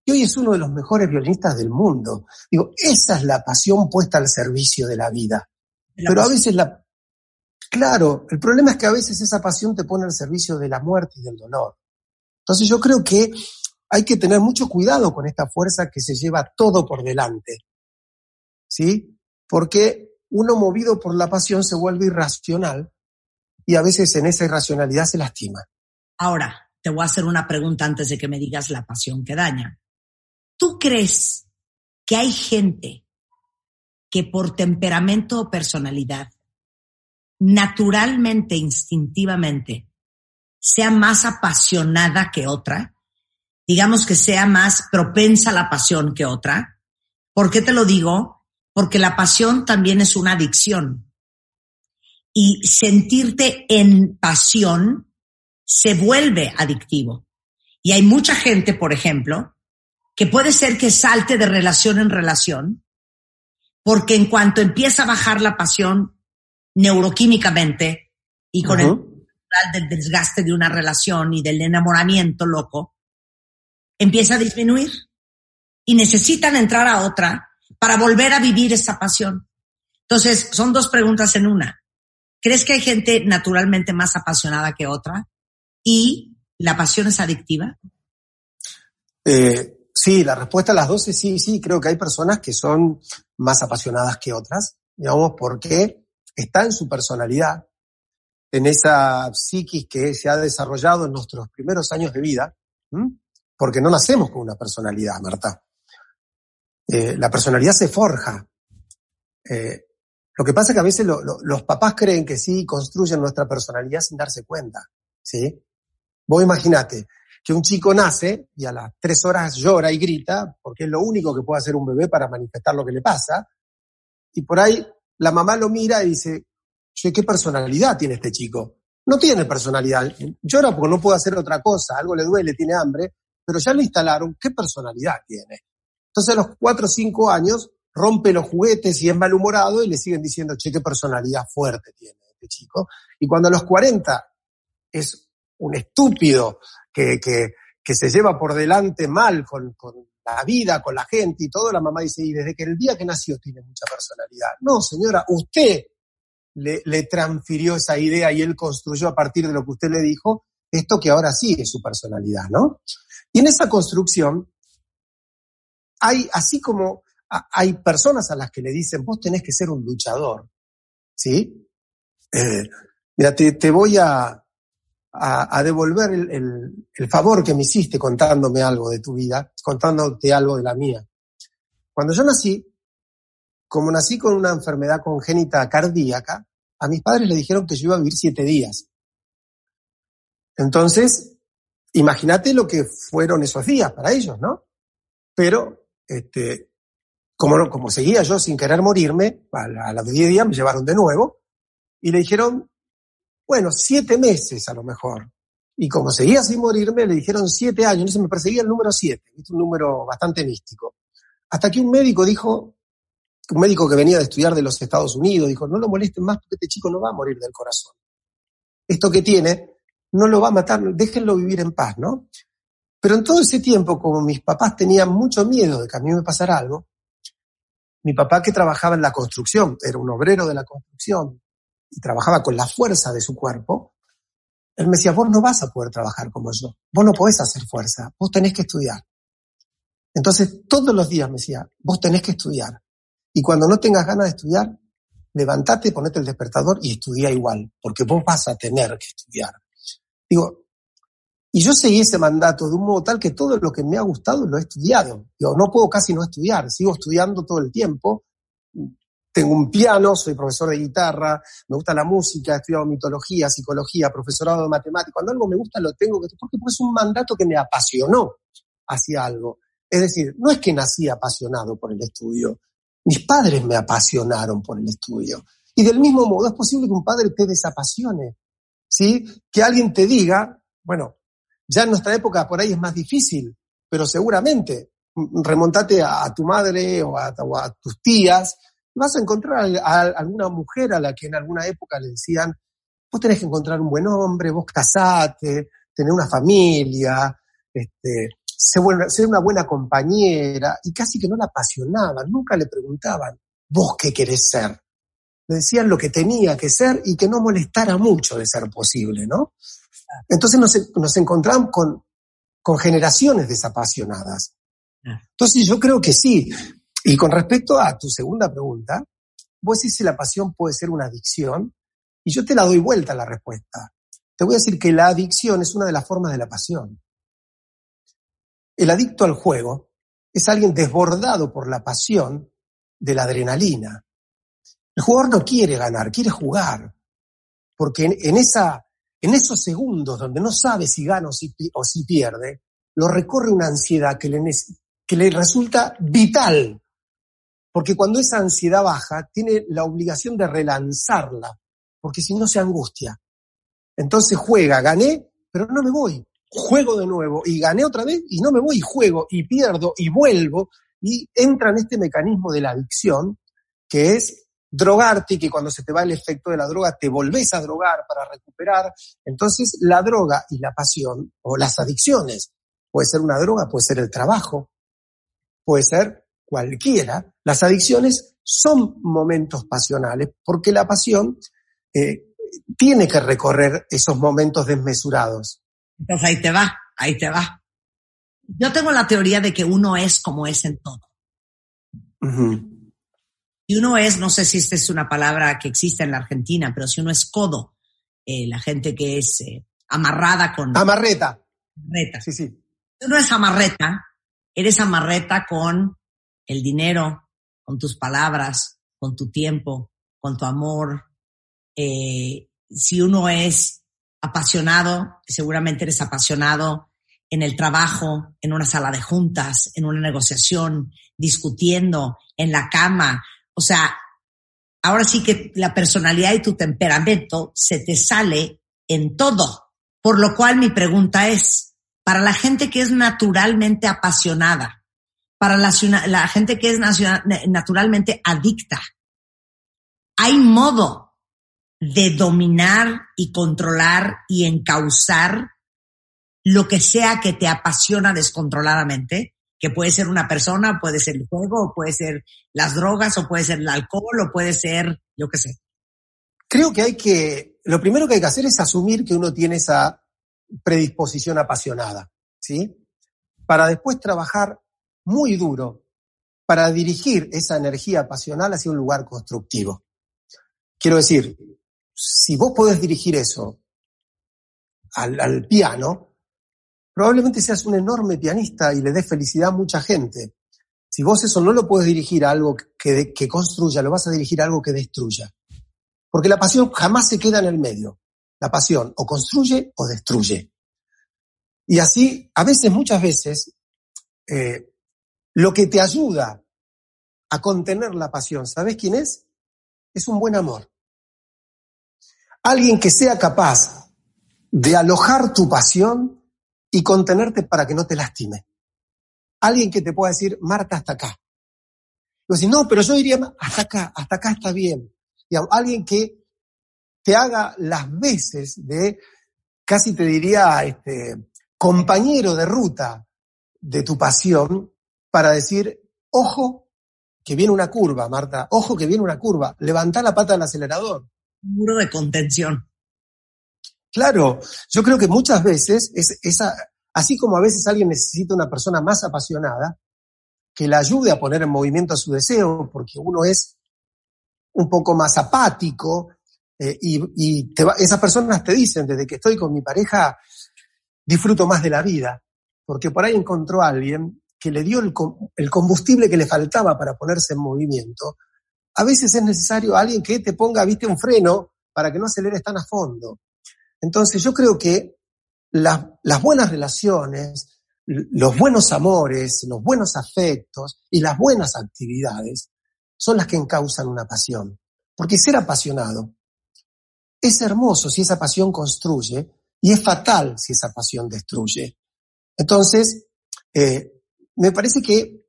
Y hoy es uno de los mejores violinistas del mundo. Digo, esa es la pasión puesta al servicio de la vida. Pero a veces la... Claro, el problema es que a veces esa pasión te pone al servicio de la muerte y del dolor. Entonces yo creo que hay que tener mucho cuidado con esta fuerza que se lleva todo por delante. ¿Sí? Porque uno movido por la pasión se vuelve irracional y a veces en esa irracionalidad se lastima. Ahora, te voy a hacer una pregunta antes de que me digas la pasión que daña. ¿Tú crees que hay gente que por temperamento o personalidad, naturalmente, instintivamente, sea más apasionada que otra, digamos que sea más propensa a la pasión que otra. ¿Por qué te lo digo? Porque la pasión también es una adicción. Y sentirte en pasión se vuelve adictivo. Y hay mucha gente, por ejemplo, que puede ser que salte de relación en relación, porque en cuanto empieza a bajar la pasión neuroquímicamente y con el del desgaste de una relación y del enamoramiento loco, empieza a disminuir y necesitan entrar a otra para volver a vivir esa pasión. Entonces, son dos preguntas en una. ¿Crees que hay gente naturalmente más apasionada que otra? ¿Y la pasión es adictiva? Eh, sí, la respuesta a las dos es sí, sí. Creo que hay personas que son más apasionadas que otras, digamos, porque está en su personalidad, en esa psiquis que se ha desarrollado en nuestros primeros años de vida, porque no nacemos con una personalidad, Marta. Eh, la personalidad se forja. Eh, lo que pasa es que a veces los papás creen que sí construyen nuestra personalidad sin darse cuenta, ¿sí? Vos imaginate que un chico nace y a las tres horas llora y grita porque es lo único que puede hacer un bebé para manifestar lo que le pasa. Y por ahí la mamá lo mira y dice, ¿qué personalidad tiene este chico? No tiene personalidad. Llora porque no puede hacer otra cosa, algo le duele, tiene hambre, pero ya le instalaron qué personalidad tiene. Entonces a los cuatro o cinco años rompe los juguetes y es malhumorado y le siguen diciendo, che, qué personalidad fuerte tiene este chico. Y cuando a los 40 es un estúpido que, que, que se lleva por delante mal con, con la vida, con la gente y todo, la mamá dice, y desde que el día que nació tiene mucha personalidad. No, señora, usted le, transfirió esa idea y él construyó a partir de lo que usted le dijo esto que ahora sí es su personalidad, ¿no? Y en esa construcción hay, así como hay personas a las que le dicen, vos tenés que ser un luchador, ¿sí? Eh, mira, te, te voy a, a, devolver el, favor que me hiciste contándome algo de tu vida, contándote algo de la mía. Cuando yo nací, como nací con una enfermedad congénita cardíaca, a mis padres le dijeron que yo iba a vivir siete días. Entonces, imagínate lo que fueron esos días para ellos, ¿no? Pero, este, como, como seguía yo sin querer morirme, a, los diez días me llevaron de nuevo y le dijeron, bueno, siete meses a lo mejor. Y como seguía sin morirme, le dijeron siete años. Entonces me perseguía el número siete, es un número bastante místico. Hasta que un médico dijo, un médico que venía de estudiar de los Estados Unidos, dijo, no lo molesten más porque este chico no va a morir del corazón. Esto que tiene no lo va a matar, déjenlo vivir en paz, ¿no? Pero en todo ese tiempo, como mis papás tenían mucho miedo de que a mí me pasara algo, mi papá que trabajaba en la construcción, era un obrero de la construcción y trabajaba con la fuerza de su cuerpo, él me decía, vos no vas a poder trabajar como yo, vos no podés hacer fuerza, vos tenés que estudiar. Entonces todos los días me decía, vos tenés que estudiar. Y cuando no tengas ganas de estudiar, levantate, ponete el despertador y estudia igual, porque vos vas a tener que estudiar. Digo, y yo seguí ese mandato de un modo tal que todo lo que me ha gustado lo he estudiado. Digo, no puedo casi no estudiar, sigo estudiando todo el tiempo. Tengo un piano, soy profesor de guitarra, me gusta la música, he estudiado mitología, psicología, profesorado de matemáticas. Cuando algo me gusta lo tengo que porque es un mandato que me apasionó hacia algo. Es decir, no es que nací apasionado por el estudio, mis padres me apasionaron por el estudio. Y del mismo modo es posible que un padre te desapasione, ¿sí? Que alguien te diga, bueno, ya en nuestra época por ahí es más difícil, pero seguramente remontate a, tu madre o a, tus tías, vas a encontrar a, alguna mujer a la que en alguna época le decían, vos tenés que encontrar un buen hombre, vos casate, tener una familia, este, ser, una buena compañera, y casi que no la apasionaban, nunca le preguntaban, vos qué querés ser. Le decían lo que tenía que ser y que no molestara mucho de ser posible, ¿no? Entonces nos, nos encontramos con, con generaciones desapasionadas. Entonces yo creo que sí. Y con respecto a tu segunda pregunta, vos decís si la pasión puede ser una adicción, y yo te la doy vuelta la respuesta. Te voy a decir que la adicción es una de las formas de la pasión. El adicto al juego es alguien desbordado por la pasión de la adrenalina. El jugador no quiere ganar, quiere jugar. Porque en, esa, en esos segundos donde no sabe si gana o si, pierde, lo recorre una ansiedad que le resulta vital. Porque cuando esa ansiedad baja, tiene la obligación de relanzarla, porque si no se angustia. Entonces juega, gané, pero no me voy juego de nuevo y gané otra vez y no me voy y juego y pierdo y vuelvo y entra en este mecanismo de la adicción que es drogarte y que cuando se te va el efecto de la droga te volvés a drogar para recuperar. Entonces la droga y la pasión o las adicciones, puede ser una droga, puede ser el trabajo, puede ser cualquiera, las adicciones son momentos pasionales porque la pasión eh, tiene que recorrer esos momentos desmesurados. Entonces ahí te va, ahí te va. Yo tengo la teoría de que uno es como es en todo. Y uno es, no sé si esta es una palabra que existe en la Argentina, pero si uno es codo, eh, la gente que es eh, amarrada con... Amarreta. Amarreta. Sí, sí. Si uno es amarreta, eres amarreta con el dinero, con tus palabras, con tu tiempo, con tu amor. Eh, si uno es apasionado, seguramente eres apasionado en el trabajo, en una sala de juntas, en una negociación, discutiendo, en la cama. O sea, ahora sí que la personalidad y tu temperamento se te sale en todo. Por lo cual mi pregunta es, para la gente que es naturalmente apasionada, para la, gente que es naturalmente adicta, ¿hay modo de dominar y controlar y encauzar lo que sea que te apasiona descontroladamente, que puede ser una persona, puede ser el juego, puede ser las drogas, o puede ser el alcohol, o puede ser, yo qué sé. Creo que hay que, lo primero que hay que hacer es asumir que uno tiene esa predisposición apasionada, ¿sí? Para después trabajar muy duro para dirigir esa energía pasional hacia un lugar constructivo. Quiero decir, si vos podés dirigir eso al, al piano, probablemente seas un enorme pianista y le des felicidad a mucha gente. Si vos eso no lo puedes dirigir a algo que, que construya, lo vas a dirigir a algo que destruya. Porque la pasión jamás se queda en el medio. La pasión o construye o destruye. Y así, a veces, muchas veces, eh, lo que te ayuda a contener la pasión, ¿sabes quién es? Es un buen amor. Alguien que sea capaz de alojar tu pasión y contenerte para que no te lastime. Alguien que te pueda decir, Marta, hasta acá. Y decir, no, pero yo diría, hasta acá, hasta acá está bien. alguien que te haga las veces de, casi te diría, este, compañero de ruta de tu pasión para decir, ojo, que viene una curva, Marta, ojo que viene una curva, levanta la pata del acelerador. Un muro de contención. Claro, yo creo que muchas veces es esa, así como a veces alguien necesita una persona más apasionada, que la ayude a poner en movimiento a su deseo, porque uno es un poco más apático, eh, y, y esas personas te dicen, desde que estoy con mi pareja, disfruto más de la vida, porque por ahí encontró a alguien que le dio el, combustible que le faltaba para ponerse en movimiento. A veces es necesario alguien que te ponga, viste, un freno para que no aceleres tan a fondo. Entonces yo creo que las, las buenas relaciones, los buenos amores, los buenos afectos y las buenas actividades son las que encausan una pasión. Porque ser apasionado es hermoso si esa pasión construye y es fatal si esa pasión destruye. Entonces, eh, me parece que,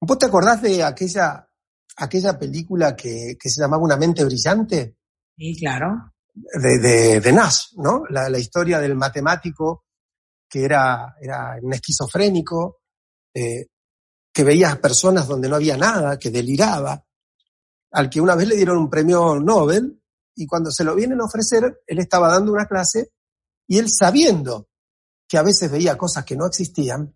¿vos te acordás de aquella, aquella película que, que se llamaba Una mente brillante? Sí, claro. De, de, de Nash, ¿no? La, la, historia del matemático que era, era un esquizofrénico, eh, que veía personas donde no había nada, que deliraba, al que una vez le dieron un premio Nobel y cuando se lo vienen a ofrecer, él estaba dando una clase y él sabiendo que a veces veía cosas que no existían,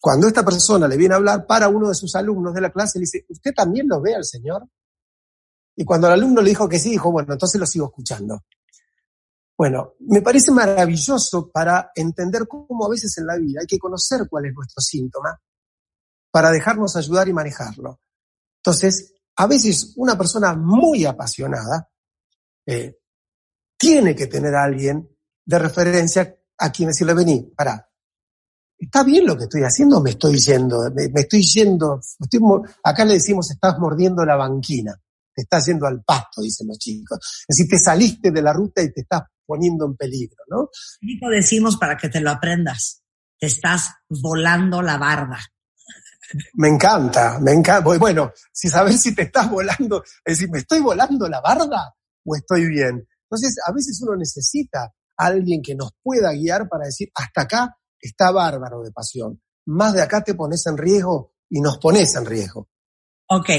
cuando esta persona le viene a hablar para uno de sus alumnos de la clase, le dice, ¿usted también lo ve al Señor? Y cuando el alumno le dijo que sí, dijo, bueno, entonces lo sigo escuchando. Bueno, me parece maravilloso para entender cómo a veces en la vida hay que conocer cuál es nuestro síntoma para dejarnos ayudar y manejarlo. Entonces, a veces una persona muy apasionada eh, tiene que tener a alguien de referencia a quien decirle, vení, para, ¿está bien lo que estoy haciendo me estoy yendo? Me, estoy yendo, estoy, acá le decimos, estás mordiendo la banquina, te estás yendo al pasto, dicen los chicos. Es decir, te saliste de la ruta y te estás poniendo en peligro, ¿no? Hijo decimos para que te lo aprendas, te estás volando la barda. Me encanta, me encanta. Bueno, si sabes si te estás volando, es decir, ¿me estoy volando la barda o estoy bien? Entonces, a veces uno necesita a alguien que nos pueda guiar para decir, hasta acá está bárbaro de pasión. Más de acá te pones en riesgo y nos pones en riesgo. Ok.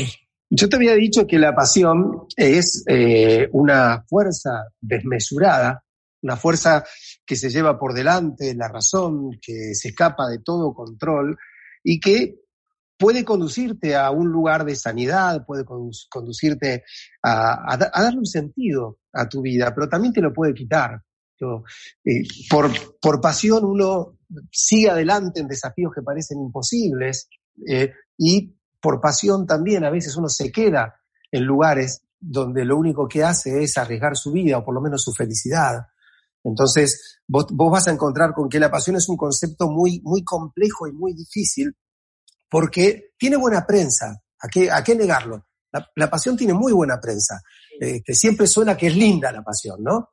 Yo te había dicho que la pasión es eh, una fuerza desmesurada, una fuerza que se lleva por delante la razón, que se escapa de todo control y que puede conducirte a un lugar de sanidad, puede conducirte a, darle un sentido a tu vida, pero también te lo puede quitar. Eh, por, por pasión uno sigue adelante en desafíos que parecen imposibles eh, y por pasión también a veces uno se queda en lugares donde lo único que hace es arriesgar su vida o por lo menos su felicidad. Entonces, vos, vos vas a encontrar con que la pasión es un concepto muy, muy complejo y muy difícil porque tiene buena prensa. ¿A qué, a qué negarlo? La, pasión tiene muy buena prensa. Este, siempre suena que es linda la pasión, ¿no?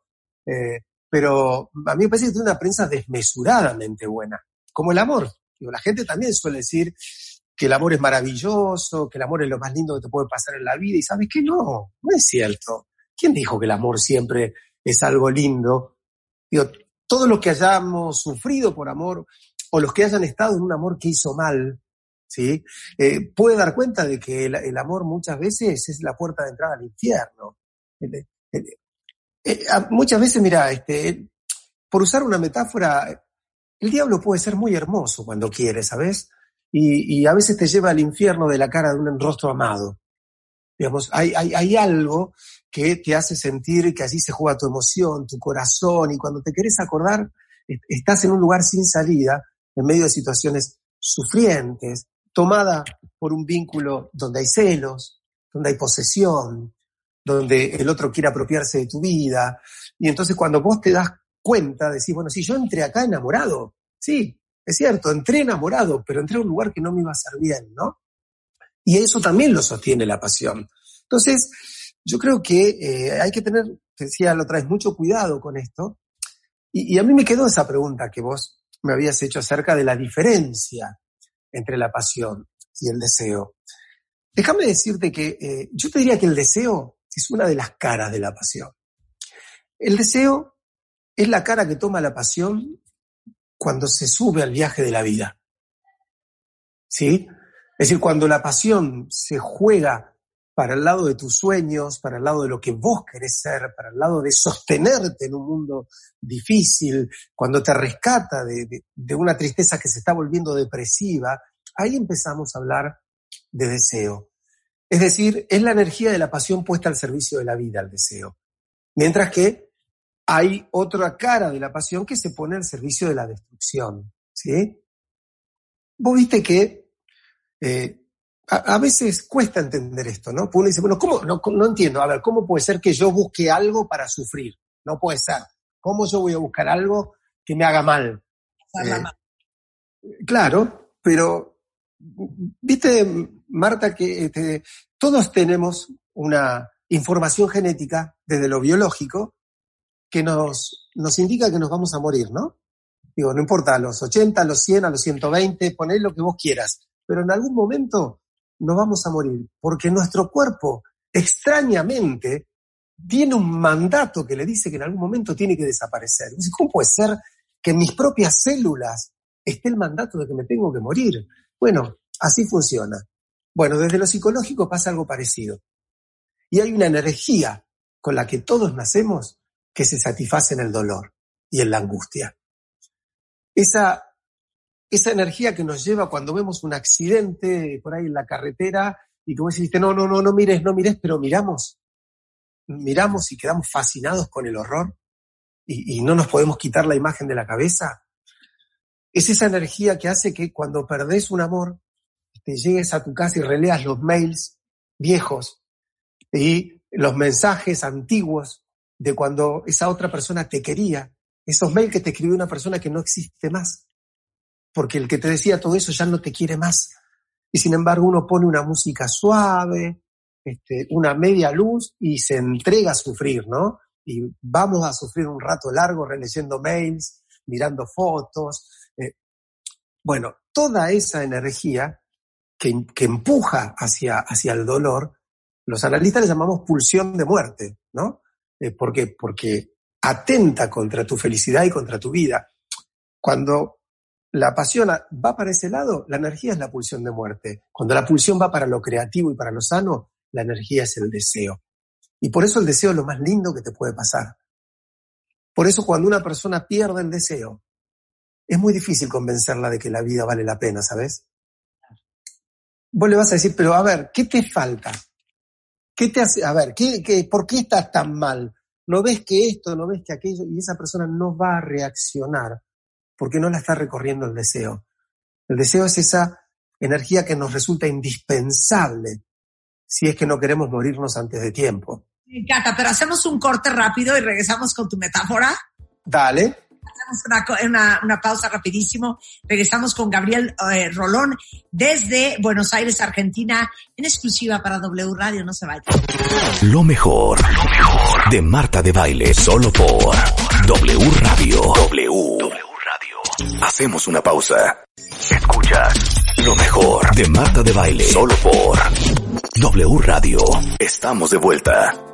Eh, pero a mí me parece que tiene una prensa desmesuradamente buena, como el amor. la gente también suele decir que el amor es maravilloso, que el amor es lo más lindo que te puede pasar en la vida, y sabes que no, no es cierto. ¿Quién dijo que el amor siempre es algo lindo? Digo, todos los que hayamos sufrido por amor, o los que hayan estado en un amor que hizo mal, ¿sí? Eh, puede dar cuenta de que el, amor muchas veces es la puerta de entrada al infierno. Eh, muchas veces, mira, este, por usar una metáfora, el diablo puede ser muy hermoso cuando quiere, ¿sabes? y, y, a veces te lleva al infierno de la cara de un rostro amado. Digamos, hay, hay, hay algo que te hace sentir que allí se juega tu emoción, tu corazón, y cuando te querés acordar, estás en un lugar sin salida, en medio de situaciones sufrientes, tomada por un vínculo donde hay celos, donde hay posesión, donde el otro quiere apropiarse de tu vida. Y entonces cuando vos te das cuenta, decís, bueno, si yo entré acá enamorado, sí, es cierto, entré enamorado, pero entré a un lugar que no me iba a hacer bien, ¿no? Y eso también lo sostiene la pasión. Entonces, yo creo que eh, hay que tener, te decía la otra vez, mucho cuidado con esto. Y, a mí me quedó esa pregunta que vos me habías hecho acerca de la diferencia entre la pasión y el deseo. Déjame decirte que eh, yo te diría que el deseo es una de las caras de la pasión. El deseo es la cara que toma la pasión cuando se sube al viaje de la vida. ¿Sí? Es decir, cuando la pasión se juega para el lado de tus sueños, para el lado de lo que vos querés ser, para el lado de sostenerte en un mundo difícil, cuando te rescata de, una tristeza que se está volviendo depresiva, ahí empezamos a hablar de deseo. Es decir, es la energía de la pasión puesta al servicio de la vida, el deseo. Mientras que hay otra cara de la pasión que se pone al servicio de la destrucción. ¿sí? Vos viste que eh, a, a, veces cuesta entender esto, ¿no? Uno dice, bueno, ¿cómo? No, no entiendo. A ver, ¿cómo puede ser que yo busque algo para sufrir? No puede ser. ¿Cómo yo voy a buscar algo que me haga mal? Eh, claro, pero viste, Marta, que este, todos tenemos una información genética desde lo biológico que nos, nos indica que nos vamos a morir, ¿no? Digo, no importa, a los 80, a los 100, a los 120, poné lo que vos quieras, pero en algún momento nos vamos a morir, porque nuestro cuerpo extrañamente tiene un mandato que le dice que en algún momento tiene que desaparecer. ¿Cómo puede ser que en mis propias células esté el mandato de que me tengo que morir? Bueno, así funciona. Bueno, desde lo psicológico pasa algo parecido. Y hay una energía con la que todos nacemos que se satisface en el dolor y en la angustia. Esa, esa energía que nos lleva cuando vemos un accidente por ahí en la carretera y como dijiste, no, no, no, no mires, no mires, pero miramos, miramos y quedamos fascinados con el horror y, y no nos podemos quitar la imagen de la cabeza. Es esa energía que hace que cuando perdés un amor, llegues a tu casa y releas los mails viejos y los mensajes antiguos de cuando esa otra persona te quería, esos mails que te escribió una persona que no existe más, porque el que te decía todo eso ya no te quiere más. Y sin embargo uno pone una música suave, este, una media luz y se entrega a sufrir, ¿no? Y vamos a sufrir un rato largo releyendo mails, mirando fotos. Eh, bueno, toda esa energía que, empuja hacia, hacia el dolor, los analistas le llamamos pulsión de muerte, ¿no? Eh. Porque atenta contra tu felicidad y contra tu vida. Cuando la pasión va para ese lado, la energía es la pulsión de muerte. Cuando la pulsión va para lo creativo y para lo sano, la energía es el deseo. Y por eso el deseo es lo más lindo que te puede pasar. Por eso cuando una persona pierde el deseo, es muy difícil convencerla de que la vida vale la pena, ¿sabes? Vos le vas a decir, pero a ver, ¿qué te falta? ¿Qué te hace? A ver, ¿qué, qué, ¿por qué estás tan mal? ¿No ves que esto, no ves que aquello? Y esa persona no va a reaccionar porque no la está recorriendo el deseo. El deseo es esa energía que nos resulta indispensable si es que no queremos morirnos antes de tiempo. Me encanta, pero hacemos un corte rápido y regresamos con tu metáfora. Dale. Una, pausa rapidísimo. Regresamos con Gabriel eh, Rolón desde Buenos Aires, Argentina, en exclusiva para W Radio. No se vayan. Lo mejor, lo mejor de Marta de Baile, solo por W Radio. W. w Radio. Hacemos una pausa. Escuchas lo mejor de Marta de Baile, solo por W Radio. Estamos de vuelta.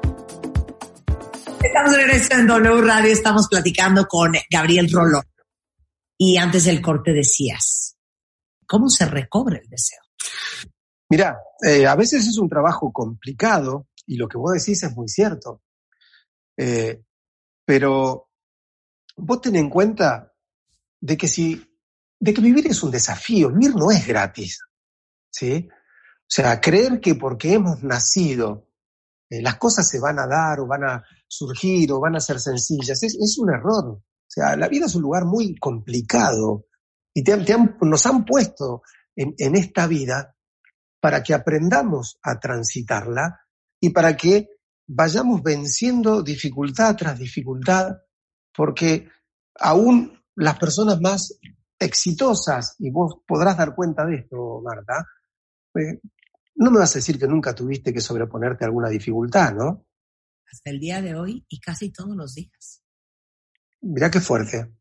Estamos de regreso en W Radio, estamos platicando con Gabriel Rolón. Y antes del corte decías, ¿cómo se recobra el deseo? Mira, eh, a veces es un trabajo complicado y lo que vos decís es muy cierto. Eh, pero vos ten en cuenta de que si de que vivir es un desafío, vivir no es gratis, ¿sí? O sea, creer que porque hemos nacido eh, las cosas se van a dar o van a surgir o van a ser sencillas, es, un error. O sea, la vida es un lugar muy complicado y te, te han, nos han puesto en, en esta vida para que aprendamos a transitarla y para que vayamos venciendo dificultad tras dificultad, porque aún las personas más exitosas, y vos podrás dar cuenta de esto, Marta, eh, no me vas a decir que nunca tuviste que sobreponerte a alguna dificultad, ¿no? Hasta el día de hoy y casi todos los días. Mirá qué fuerte.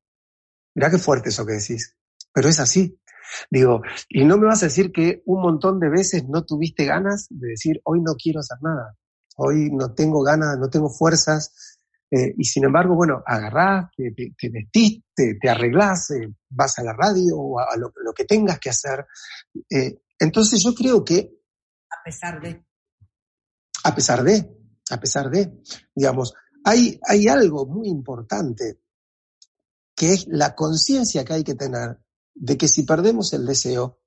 Mirá qué fuerte eso que decís. Pero es así. Digo, y no me vas a decir que un montón de veces no tuviste ganas de decir, hoy no quiero hacer nada, hoy no tengo ganas, no tengo fuerzas, eh, y sin embargo, bueno, agarrás, te, te, te vestís, te, te arreglás, eh, vas a la radio o a, a lo, lo, que tengas que hacer. Eh, entonces yo creo que... A pesar de... A pesar de, a pesar de, digamos, hay, hay algo muy importante que es la conciencia que hay que tener de que si perdemos el deseo,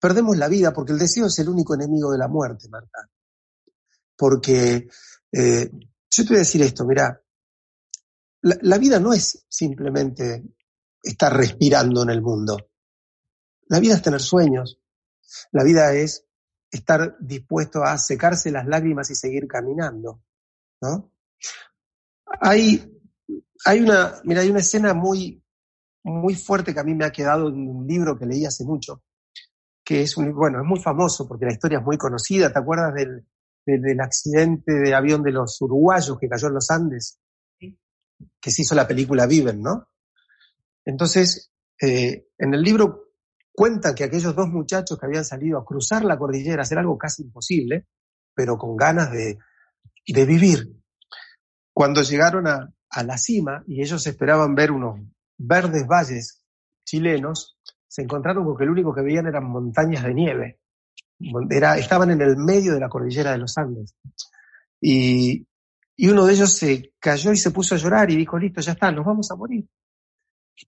perdemos la vida, porque el deseo es el único enemigo de la muerte, Marta. Porque eh, yo te voy a decir esto, mira, la, la, vida no es simplemente estar respirando en el mundo. La vida es tener sueños. La vida es estar dispuesto a secarse las lágrimas y seguir caminando, ¿no? Hay, hay una, mira, hay una escena muy, muy fuerte que a mí me ha quedado en un libro que leí hace mucho, que es un, bueno, es muy famoso porque la historia es muy conocida. ¿Te acuerdas del, del, del accidente de avión de los uruguayos que cayó en los Andes? Sí. Que se hizo la película Viven, ¿no? Entonces, eh, en el libro cuentan que aquellos dos muchachos que habían salido a cruzar la cordillera, hacer algo casi imposible, pero con ganas de, vivir, cuando llegaron a, la cima y ellos esperaban ver unos verdes valles chilenos, se encontraron con que lo único que veían eran montañas de nieve. Estaban en el medio de la cordillera de los Andes. Y, y uno de ellos se cayó y se puso a llorar y dijo, listo, ya está, nos vamos a morir.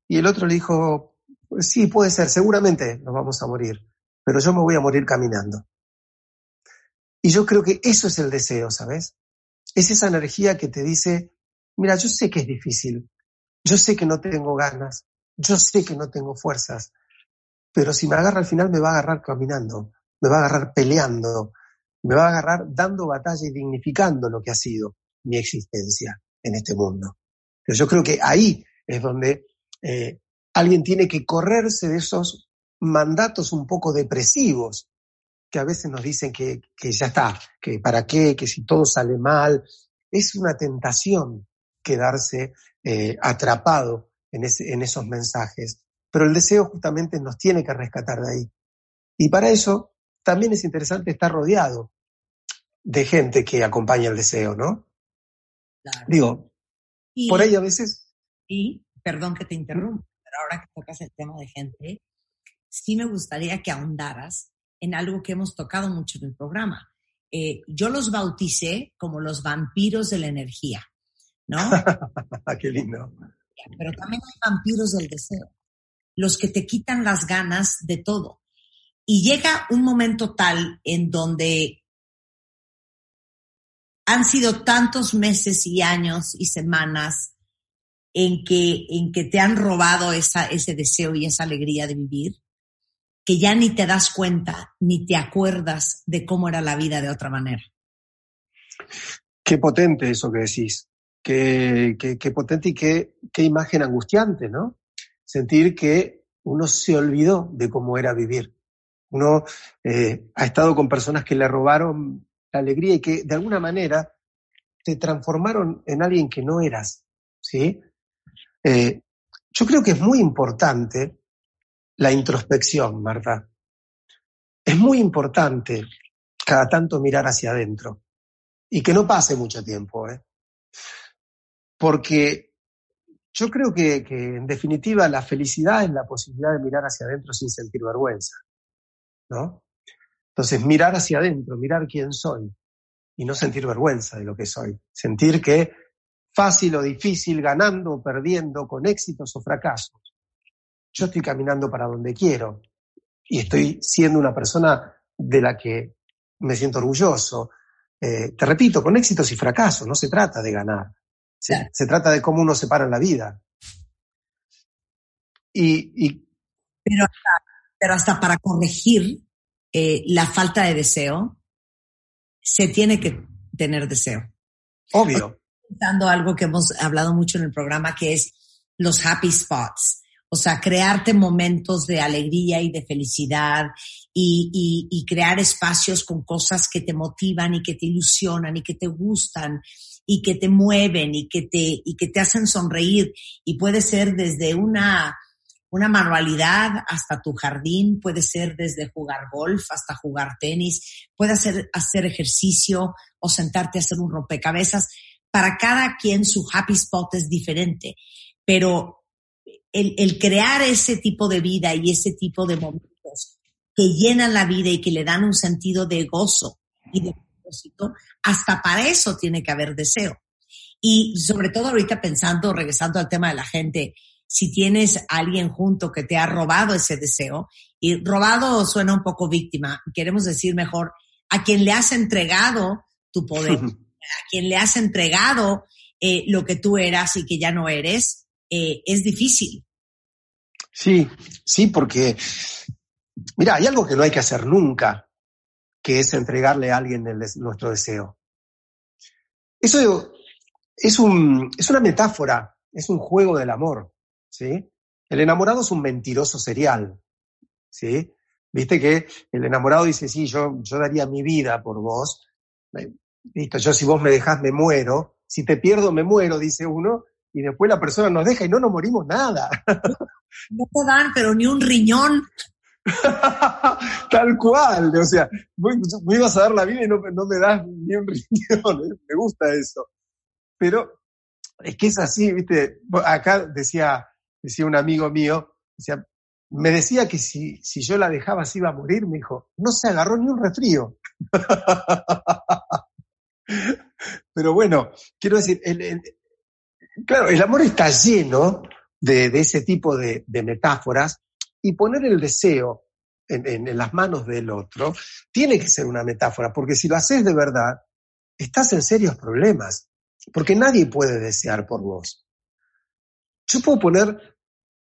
Y el otro le dijo, pues sí, puede ser, seguramente nos vamos a morir, pero yo me voy a morir caminando. Y yo creo que eso es el deseo, ¿sabes? Es esa energía que te dice, mira, yo sé que es difícil, yo sé que no tengo ganas, yo sé que no tengo fuerzas, pero si me agarra al final me va a agarrar caminando, me va a agarrar peleando, me va a agarrar dando batalla y dignificando lo que ha sido mi existencia en este mundo. Pero yo creo que ahí es donde eh, alguien tiene que correrse de esos mandatos un poco depresivos que a veces nos dicen que, que ya está, que para qué, que si todo sale mal. Es una tentación quedarse eh, atrapado en, ese, en esos mensajes. Pero el deseo justamente nos tiene que rescatar de ahí. Y para eso también es interesante estar rodeado de gente que acompaña el deseo, ¿no? Claro. Digo, Y- por ahí a veces, Y, perdón que te interrumpa, pero ahora que tocas el tema de gente, sí me gustaría que ahondaras en algo que hemos tocado mucho en el programa. Eh, yo los bauticé como los vampiros de la energía, ¿no? (laughs) qué lindo. pero también hay vampiros del deseo, los que te quitan las ganas de todo. Y llega un momento tal en donde han sido tantos meses y años y semanas en que, en que te han robado ese deseo y esa alegría de vivir, que ya ni te das cuenta, ni te acuerdas de cómo era la vida de otra manera. Qué potente eso que decís. Qué, qué, qué potente y qué, qué imagen angustiante, ¿no? Sentir que uno se olvidó de cómo era vivir. Uno eh, ha estado con personas que le robaron la alegría y que de alguna manera te transformaron en alguien que no eras, ¿sí? Eh, yo creo que es muy importante la introspección, Marta. Es muy importante cada tanto mirar hacia adentro y que no pase mucho tiempo, ¿eh? Porque yo creo que, que, en definitiva la felicidad es la posibilidad de mirar hacia adentro sin sentir vergüenza, ¿no? Entonces, mirar hacia adentro, mirar quién soy y no sentir vergüenza de lo que soy. Sentir que fácil o difícil, ganando o perdiendo, con éxitos o fracasos, yo estoy caminando para donde quiero y estoy siendo una persona de la que me siento orgulloso. Eh, te repito, con éxitos y fracasos, no se trata de ganar, se, se trata de cómo uno se para en la vida. Y, y pero, hasta, pero hasta para corregir eh, la falta de deseo, se tiene que tener deseo. Obvio. Pensando algo que hemos hablado mucho en el programa, que es los happy spots. O sea, crearte momentos de alegría y de felicidad y, y, y, crear espacios con cosas que te motivan y que te ilusionan y que te gustan y que te mueven y que te, y que te hacen sonreír. Y puede ser desde una, una manualidad hasta tu jardín, puede ser desde jugar golf hasta jugar tenis, puede ser hacer ejercicio o sentarte a hacer un rompecabezas. Para cada quien su happy spot es diferente, pero el, el crear ese tipo de vida y ese tipo de momentos que llenan la vida y que le dan un sentido de gozo y de propósito, hasta para eso tiene que haber deseo. Y sobre todo ahorita pensando, regresando al tema de la gente, si tienes a alguien junto que te ha robado ese deseo, y robado suena un poco víctima, queremos decir mejor, a quien le has entregado tu poder, (laughs) a quien le has entregado eh, lo que tú eras y que ya no eres, eh, es difícil. Sí, sí, porque, mira, hay algo que no hay que hacer nunca, que es entregarle a alguien nuestro deseo. Eso es, un, es una metáfora, es un juego del amor, ¿sí? El enamorado es un mentiroso serial, ¿sí? Viste que el enamorado dice, sí, yo, yo daría mi vida por vos, listo, yo si vos me dejás me muero, si te pierdo me muero, dice uno, y después la persona nos deja y no nos morimos nada. (laughs) No te dan, pero ni un riñón. (laughs) Tal cual, o sea, me ibas a dar la vida y no, no me das ni un (laughs) riñón, ¿eh? me gusta eso. Pero es que es así, viste, acá decía, decía un amigo mío, decía, me decía que si, si yo la dejaba se iba a morir, me dijo, no se agarró ni un resfrío. Pero bueno, quiero decir, claro, el amor está lleno de, ese tipo de, metáforas y poner el deseo en, en, en, las manos del otro tiene que ser una metáfora, porque si lo haces de verdad, estás en serios problemas, porque nadie puede desear por vos. Yo puedo poner,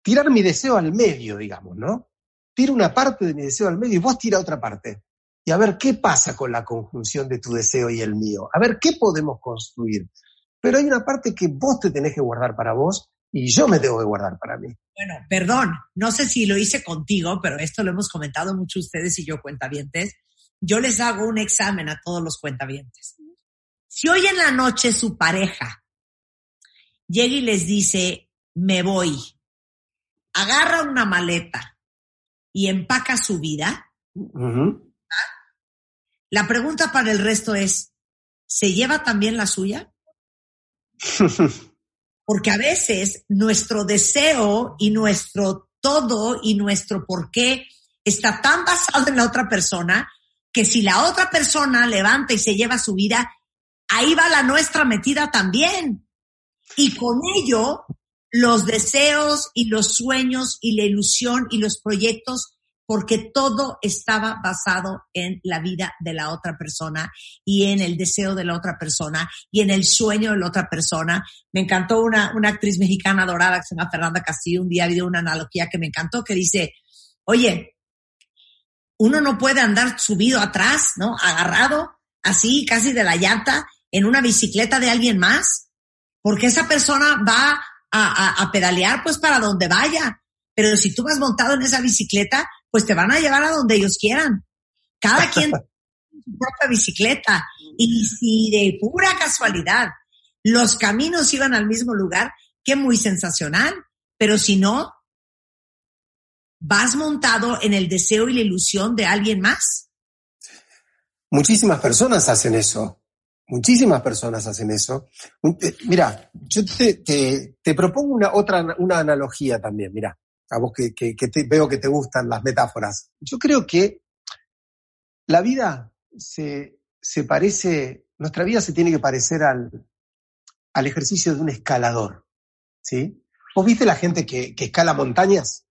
tirar mi deseo al medio, digamos, ¿no? Tiro una parte de mi deseo al medio y vos tira otra parte. Y a ver qué pasa con la conjunción de tu deseo y el mío. A ver qué podemos construir. Pero hay una parte que vos te tenés que guardar para vos y yo me tengo que guardar para mí. Bueno, perdón, no sé si lo hice contigo, pero esto lo hemos comentado mucho ustedes y yo cuentavientes. Yo les hago un examen a todos los cuentavientes. Si hoy en la noche su pareja llega y les dice, me voy, agarra una maleta y empaca su vida, uh -huh. La pregunta para el resto es, ¿se lleva también la suya? (laughs) Porque a veces nuestro deseo y nuestro todo y nuestro por qué está tan basado en la otra persona que si la otra persona levanta y se lleva su vida, ahí va la nuestra metida también. Y con ello, los deseos y los sueños y la ilusión y los proyectos porque todo estaba basado en la vida de la otra persona y en el deseo de la otra persona y en el sueño de la otra persona. Me encantó una, una actriz mexicana dorada que se llama Fernanda Castillo, un día dio una analogía que me encantó, que dice, oye, uno no puede andar subido atrás, ¿no? Agarrado, así, casi de la llanta, en una bicicleta de alguien más, porque esa persona va a, a, a pedalear pues para donde vaya. Pero si tú vas montado en esa bicicleta, pues te van a llevar a donde ellos quieran. Cada quien (laughs) tiene su propia bicicleta. Y si de pura casualidad los caminos iban al mismo lugar, qué muy sensacional. Pero si no, vas montado en el deseo y la ilusión de alguien más. Muchísimas personas hacen eso. Muchísimas personas hacen eso. Mira, yo te, te, te propongo una otra una analogía también. Mira, a vos que, veo que te gustan las metáforas. Yo creo que la vida se, parece, nuestra vida se tiene que parecer al, al ejercicio de un escalador. ¿Sí? ¿Vos viste la gente que, escala montañas?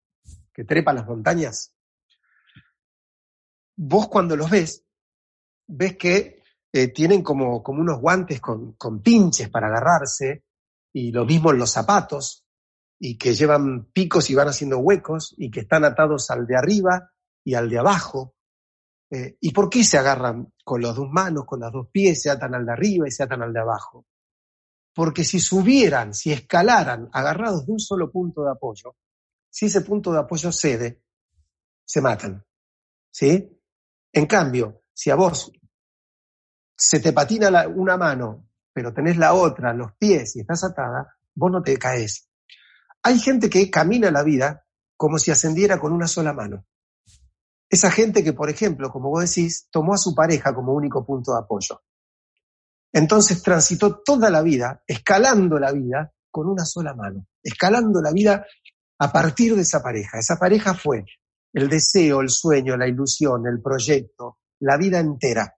que trepan las montañas, vos cuando los ves, ves que eh, tienen como, como unos guantes con, con pinches para agarrarse, y lo mismo en los zapatos, y que llevan picos y van haciendo huecos, y que están atados al de arriba y al de abajo. Eh, ¿Y por qué se agarran con las dos manos, con los dos pies, se atan al de arriba y se atan al de abajo? Porque si subieran, si escalaran agarrados de un solo punto de apoyo, si ese punto de apoyo cede, se matan. ¿Sí? En cambio, si a vos se te patina la, una mano, pero tenés la otra, los pies y estás atada, vos no te caes. Hay gente que camina la vida como si ascendiera con una sola mano. Esa gente que, por ejemplo, como vos decís, tomó a su pareja como único punto de apoyo. Entonces transitó toda la vida, escalando la vida con una sola mano, escalando la vida a partir de esa pareja. Esa pareja fue el deseo, el sueño, la ilusión, el proyecto, la vida entera.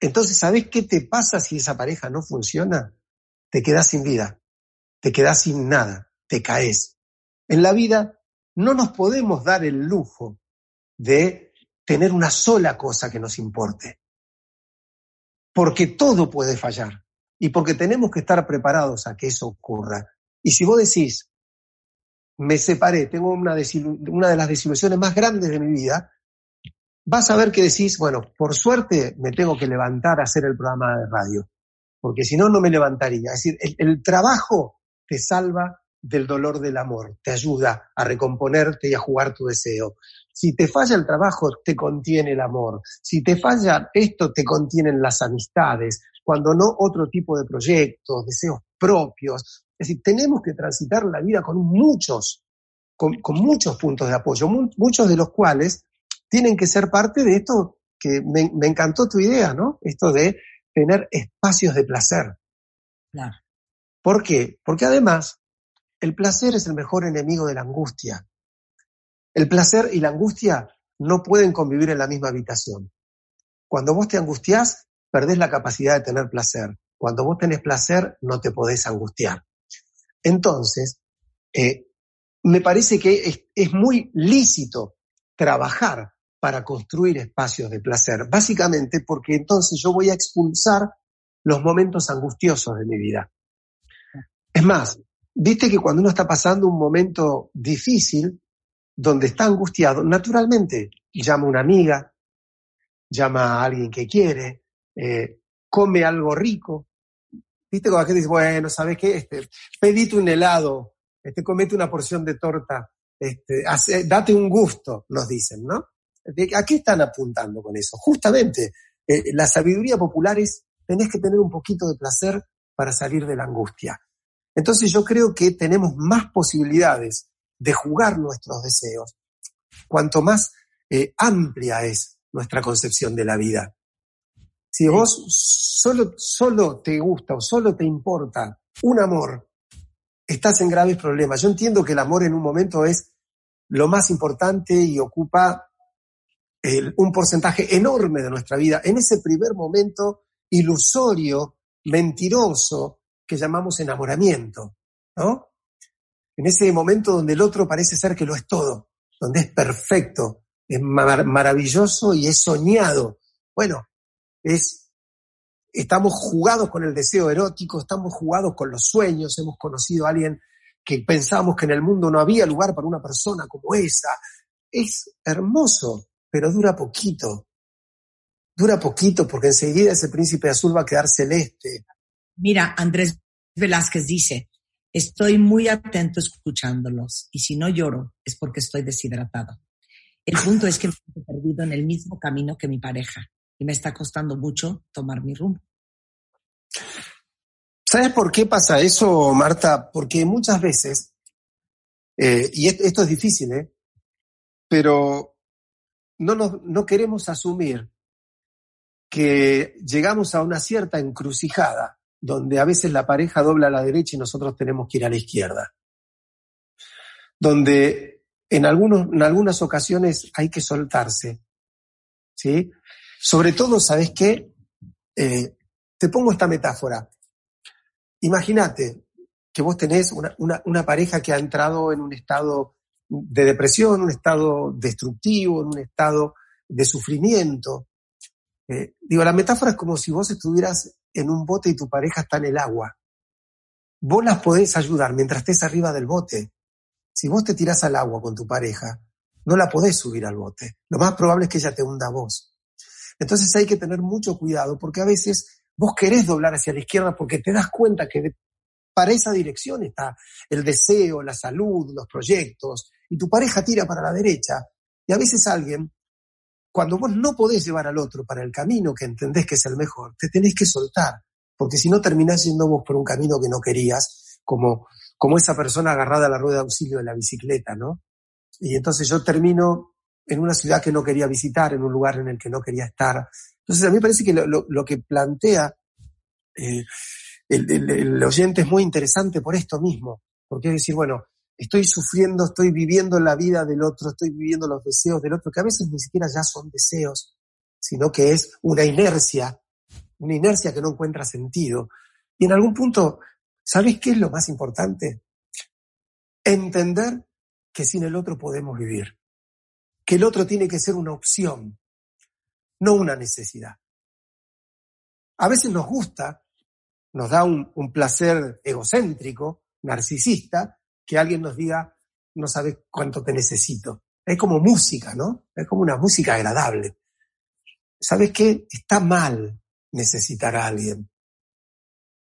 Entonces, ¿sabés qué te pasa si esa pareja no funciona? Te quedas sin vida, te quedas sin nada, te caes. En la vida no nos podemos dar el lujo de tener una sola cosa que nos importe, porque todo puede fallar y porque tenemos que estar preparados a que eso ocurra. Y si vos decís, me separé, tengo una, de las desilusiones más grandes de mi vida, vas a ver que decís, bueno, por suerte me tengo que levantar a hacer el programa de radio, porque si no, no me levantaría. Es decir, el trabajo te salva del dolor del amor, te ayuda a recomponerte y a jugar tu deseo. Si te falla el trabajo, te contiene el amor. Si te falla esto, te contienen las amistades. Cuando no, otro tipo de proyectos, deseos propios. Es decir, tenemos que transitar la vida con muchos, con, con muchos puntos de apoyo, muchos de los cuales tienen que ser parte de esto que me, me encantó tu idea, ¿no? Esto de tener espacios de placer. Claro. ¿Por qué? Porque además el placer es el mejor enemigo de la angustia. El placer y la angustia no pueden convivir en la misma habitación. Cuando vos te angustiás, perdés la capacidad de tener placer. Cuando vos tenés placer, no te podés angustiar. Entonces, eh, me parece que es, es muy lícito trabajar para construir espacios de placer, básicamente porque entonces yo voy a expulsar los momentos angustiosos de mi vida. Es más, viste que cuando uno está pasando un momento difícil, donde está angustiado, naturalmente llama a una amiga, llama a alguien que quiere, eh, come algo rico. Viste cuando la gente dice, bueno, ¿sabes qué? Este, pedite un helado, este, comete una porción de torta, este, hace, date un gusto, nos dicen, ¿no? ¿A qué están apuntando con eso? Justamente, eh, la sabiduría popular es, tenés que tener un poquito de placer para salir de la angustia. Entonces yo creo que tenemos más posibilidades de jugar nuestros deseos, cuanto más eh, amplia es nuestra concepción de la vida. Si vos solo, solo te gusta o solo te importa un amor, estás en graves problemas. Yo entiendo que el amor en un momento es lo más importante y ocupa el, un porcentaje enorme de nuestra vida. En ese primer momento ilusorio, mentiroso, llamamos enamoramiento, ¿no? En ese momento donde el otro parece ser que lo es todo, donde es perfecto, es mar maravilloso y es soñado. Bueno, es, estamos jugados con el deseo erótico, estamos jugados con los sueños, hemos conocido a alguien que pensábamos que en el mundo no había lugar para una persona como esa. Es hermoso, pero dura poquito. Dura poquito porque enseguida ese príncipe azul va a quedar celeste. Mira, Andrés Velázquez dice, estoy muy atento escuchándolos y si no lloro es porque estoy deshidratado. El punto es que me he perdido en el mismo camino que mi pareja y me está costando mucho tomar mi rumbo. ¿Sabes por qué pasa eso, Marta? Porque muchas veces, eh, y esto es difícil, ¿eh? pero no, no queremos asumir que llegamos a una cierta encrucijada donde a veces la pareja dobla a la derecha y nosotros tenemos que ir a la izquierda. Donde en, algunos, en algunas ocasiones hay que soltarse. ¿Sí? Sobre todo, ¿sabes qué? Eh, te pongo esta metáfora. Imagínate que vos tenés una, una, pareja que ha entrado en un estado de depresión, un estado destructivo, en un estado de sufrimiento. Eh, digo, la metáfora es como si vos estuvieras en un bote y tu pareja está en el agua. Vos las podés ayudar mientras estés arriba del bote. Si vos te tirás al agua con tu pareja, no la podés subir al bote. Lo más probable es que ella te hunda a vos. Entonces hay que tener mucho cuidado porque a veces vos querés doblar hacia la izquierda porque te das cuenta que para esa dirección está el deseo, la salud, los proyectos, y tu pareja tira para la derecha. Y a veces alguien, cuando vos no podés llevar al otro para el camino que entendés que es el mejor, te tenés que soltar, porque si no terminás yendo vos por un camino que no querías, como, como esa persona agarrada a la rueda de auxilio de la bicicleta, ¿no? Y entonces yo termino en una ciudad que no quería visitar, en un lugar en el que no quería estar. Entonces a mí me parece que lo, que plantea eh, el, oyente es muy interesante por esto mismo, porque es decir, bueno, estoy sufriendo, estoy viviendo la vida del otro, estoy viviendo los deseos del otro, que a veces ni siquiera ya son deseos, sino que es una inercia, una inercia que no encuentra sentido. Y en algún punto, ¿sabes qué es lo más importante? Entender que sin el otro podemos vivir, que el otro tiene que ser una opción, no una necesidad. A veces nos gusta nos da un, placer egocéntrico, narcisista, que alguien nos diga, no sabes cuánto te necesito. Es como música, ¿no? Es como una música agradable. ¿Sabes qué? Está mal necesitar a alguien.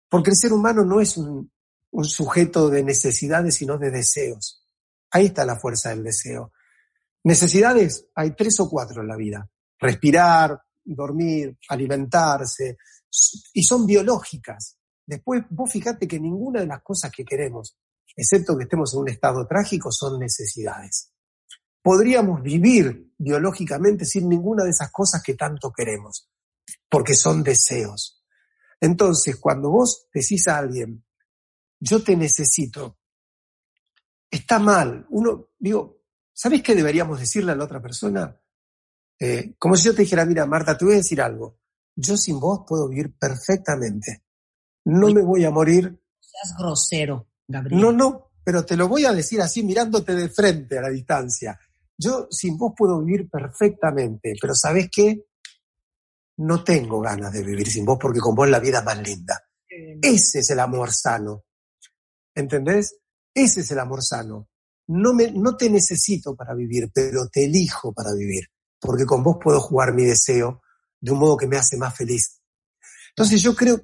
Porque el ser humano no es un, un sujeto de necesidades, sino de deseos. Ahí está la fuerza del deseo. Necesidades hay tres o cuatro en la vida. Respirar, dormir, alimentarse, y son biológicas. Después, vos fíjate que ninguna de las cosas que queremos, excepto que estemos en un estado trágico, son necesidades. Podríamos vivir biológicamente sin ninguna de esas cosas que tanto queremos, porque son deseos. Entonces, cuando vos decís a alguien, yo te necesito, está mal. Uno, digo, ¿sabés qué deberíamos decirle a la otra persona? Eh, como si yo te dijera, mira, Marta, te voy a decir algo yo sin vos puedo vivir perfectamente. No me voy a morir. Seas grosero, Gabriel. No, no, pero te lo voy a decir así mirándote de frente a la distancia. Yo sin vos puedo vivir perfectamente, pero ¿sabes qué? No tengo ganas de vivir sin vos porque con vos la vida es más linda. Ese es el amor sano. ¿Entendés? Ese es el amor sano. No, me, no te necesito para vivir, pero te elijo para vivir, porque con vos puedo jugar mi deseo de un modo que me hace más feliz. Entonces yo creo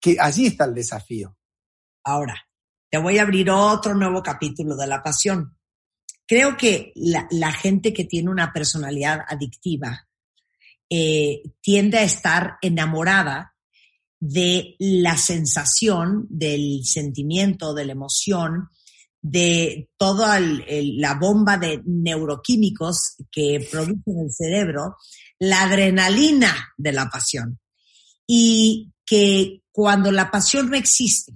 que allí está el desafío. Ahora, te voy a abrir otro nuevo capítulo de la pasión. Creo que la, gente que tiene una personalidad adictiva eh, tiende a estar enamorada de la sensación, del sentimiento, de la emoción, de toda la bomba de neuroquímicos que produce en el cerebro la adrenalina de la pasión. Y que cuando la pasión no existe,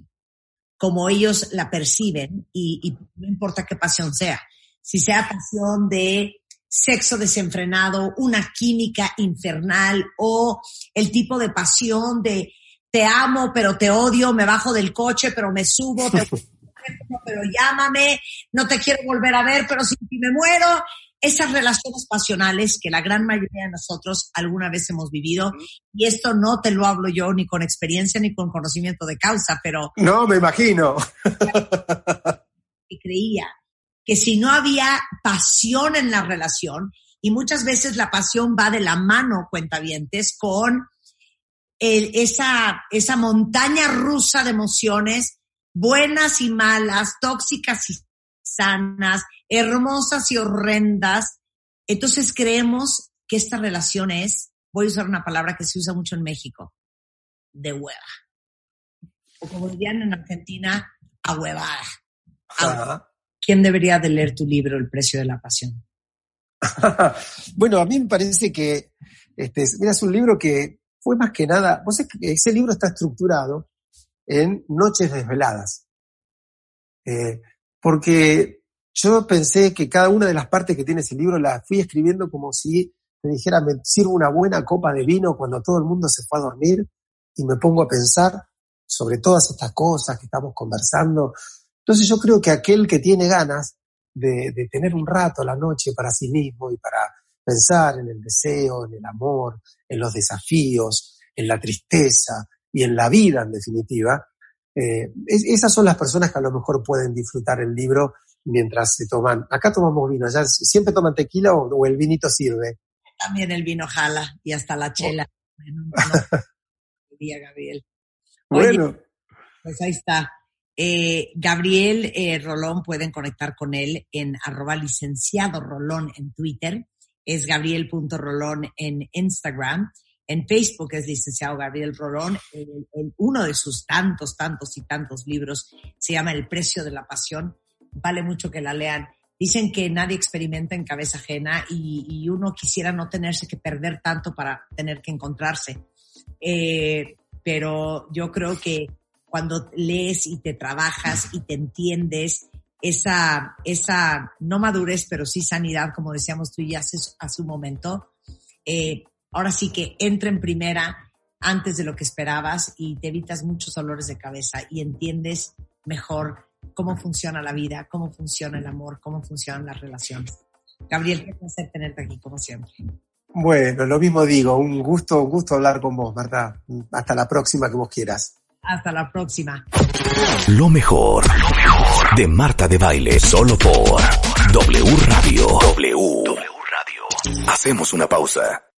como ellos la perciben, y, no importa qué pasión sea, si sea pasión de sexo desenfrenado, una química infernal o el tipo de pasión de te amo pero te odio, me bajo del coche pero me subo, te (laughs) pero llámame, no te quiero volver a ver pero si me muero, esas relaciones pasionales que la gran mayoría de nosotros alguna vez hemos vivido, y esto no te lo hablo yo ni con experiencia ni con conocimiento de causa, pero... No, me imagino. (laughs) que creía que si no había pasión en la relación, y muchas veces la pasión va de la mano, cuentavientes, con esa, esa montaña rusa de emociones, buenas y malas, tóxicas y sanas, hermosas y horrendas. Entonces creemos que esta relación es, voy a usar una palabra que se usa mucho en México, de hueva. O como dirían en Argentina, ahuevada. ¿Quién debería de leer tu libro, El precio de la pasión? (laughs) bueno, a mí me parece que, este, mira, es un libro que fue más que nada, vos que ese libro está estructurado en noches desveladas. Eh, porque yo pensé que cada una de las partes que tiene ese libro la fui escribiendo como si me dijera, me sirvo una buena copa de vino cuando todo el mundo se fue a dormir y me pongo a pensar sobre todas estas cosas que estamos conversando. Entonces yo creo que aquel que tiene ganas de, tener un rato la noche para sí mismo y para pensar en el deseo, en el amor, en los desafíos, en la tristeza y en la vida en definitiva, eh, es- esas son las personas que a lo mejor pueden disfrutar el libro mientras se toman. Acá tomamos vino, allá siempre toman tequila o, o el vinito sirve. También el vino jala y hasta la chela. En un- (laughs) en día, Gabriel. Oye, Bueno, Pues ahí está. Eh, Gabriel eh, Rolón, pueden conectar con él en arroba licenciado Rolón en Twitter, es gabriel.rolón en Instagram, en Facebook es licenciado Gabriel Rolón, uno de sus tantos, tantos y tantos libros se llama El precio de la pasión, vale mucho que la lean. Dicen que nadie experimenta en cabeza ajena y, uno quisiera no tenerse que perder tanto para tener que encontrarse. Eh, pero yo creo que cuando lees y te trabajas y te entiendes, esa, esa, no madurez, pero sí sanidad, como decíamos tú y hace, hace un momento, eh, ahora sí que entra en primera antes de lo que esperabas y te evitas muchos dolores de cabeza y entiendes mejor cómo funciona la vida, cómo funciona el amor, cómo funcionan las relaciones. Gabriel, qué placer tenerte aquí como siempre. bueno, lo mismo digo, un gusto, un gusto hablar con vos, Marta. Hasta la próxima que vos quieras. Hasta la próxima. Lo mejor, lo mejor de Marta de Baile, solo por W Radio. W. W Radio. Hacemos una pausa.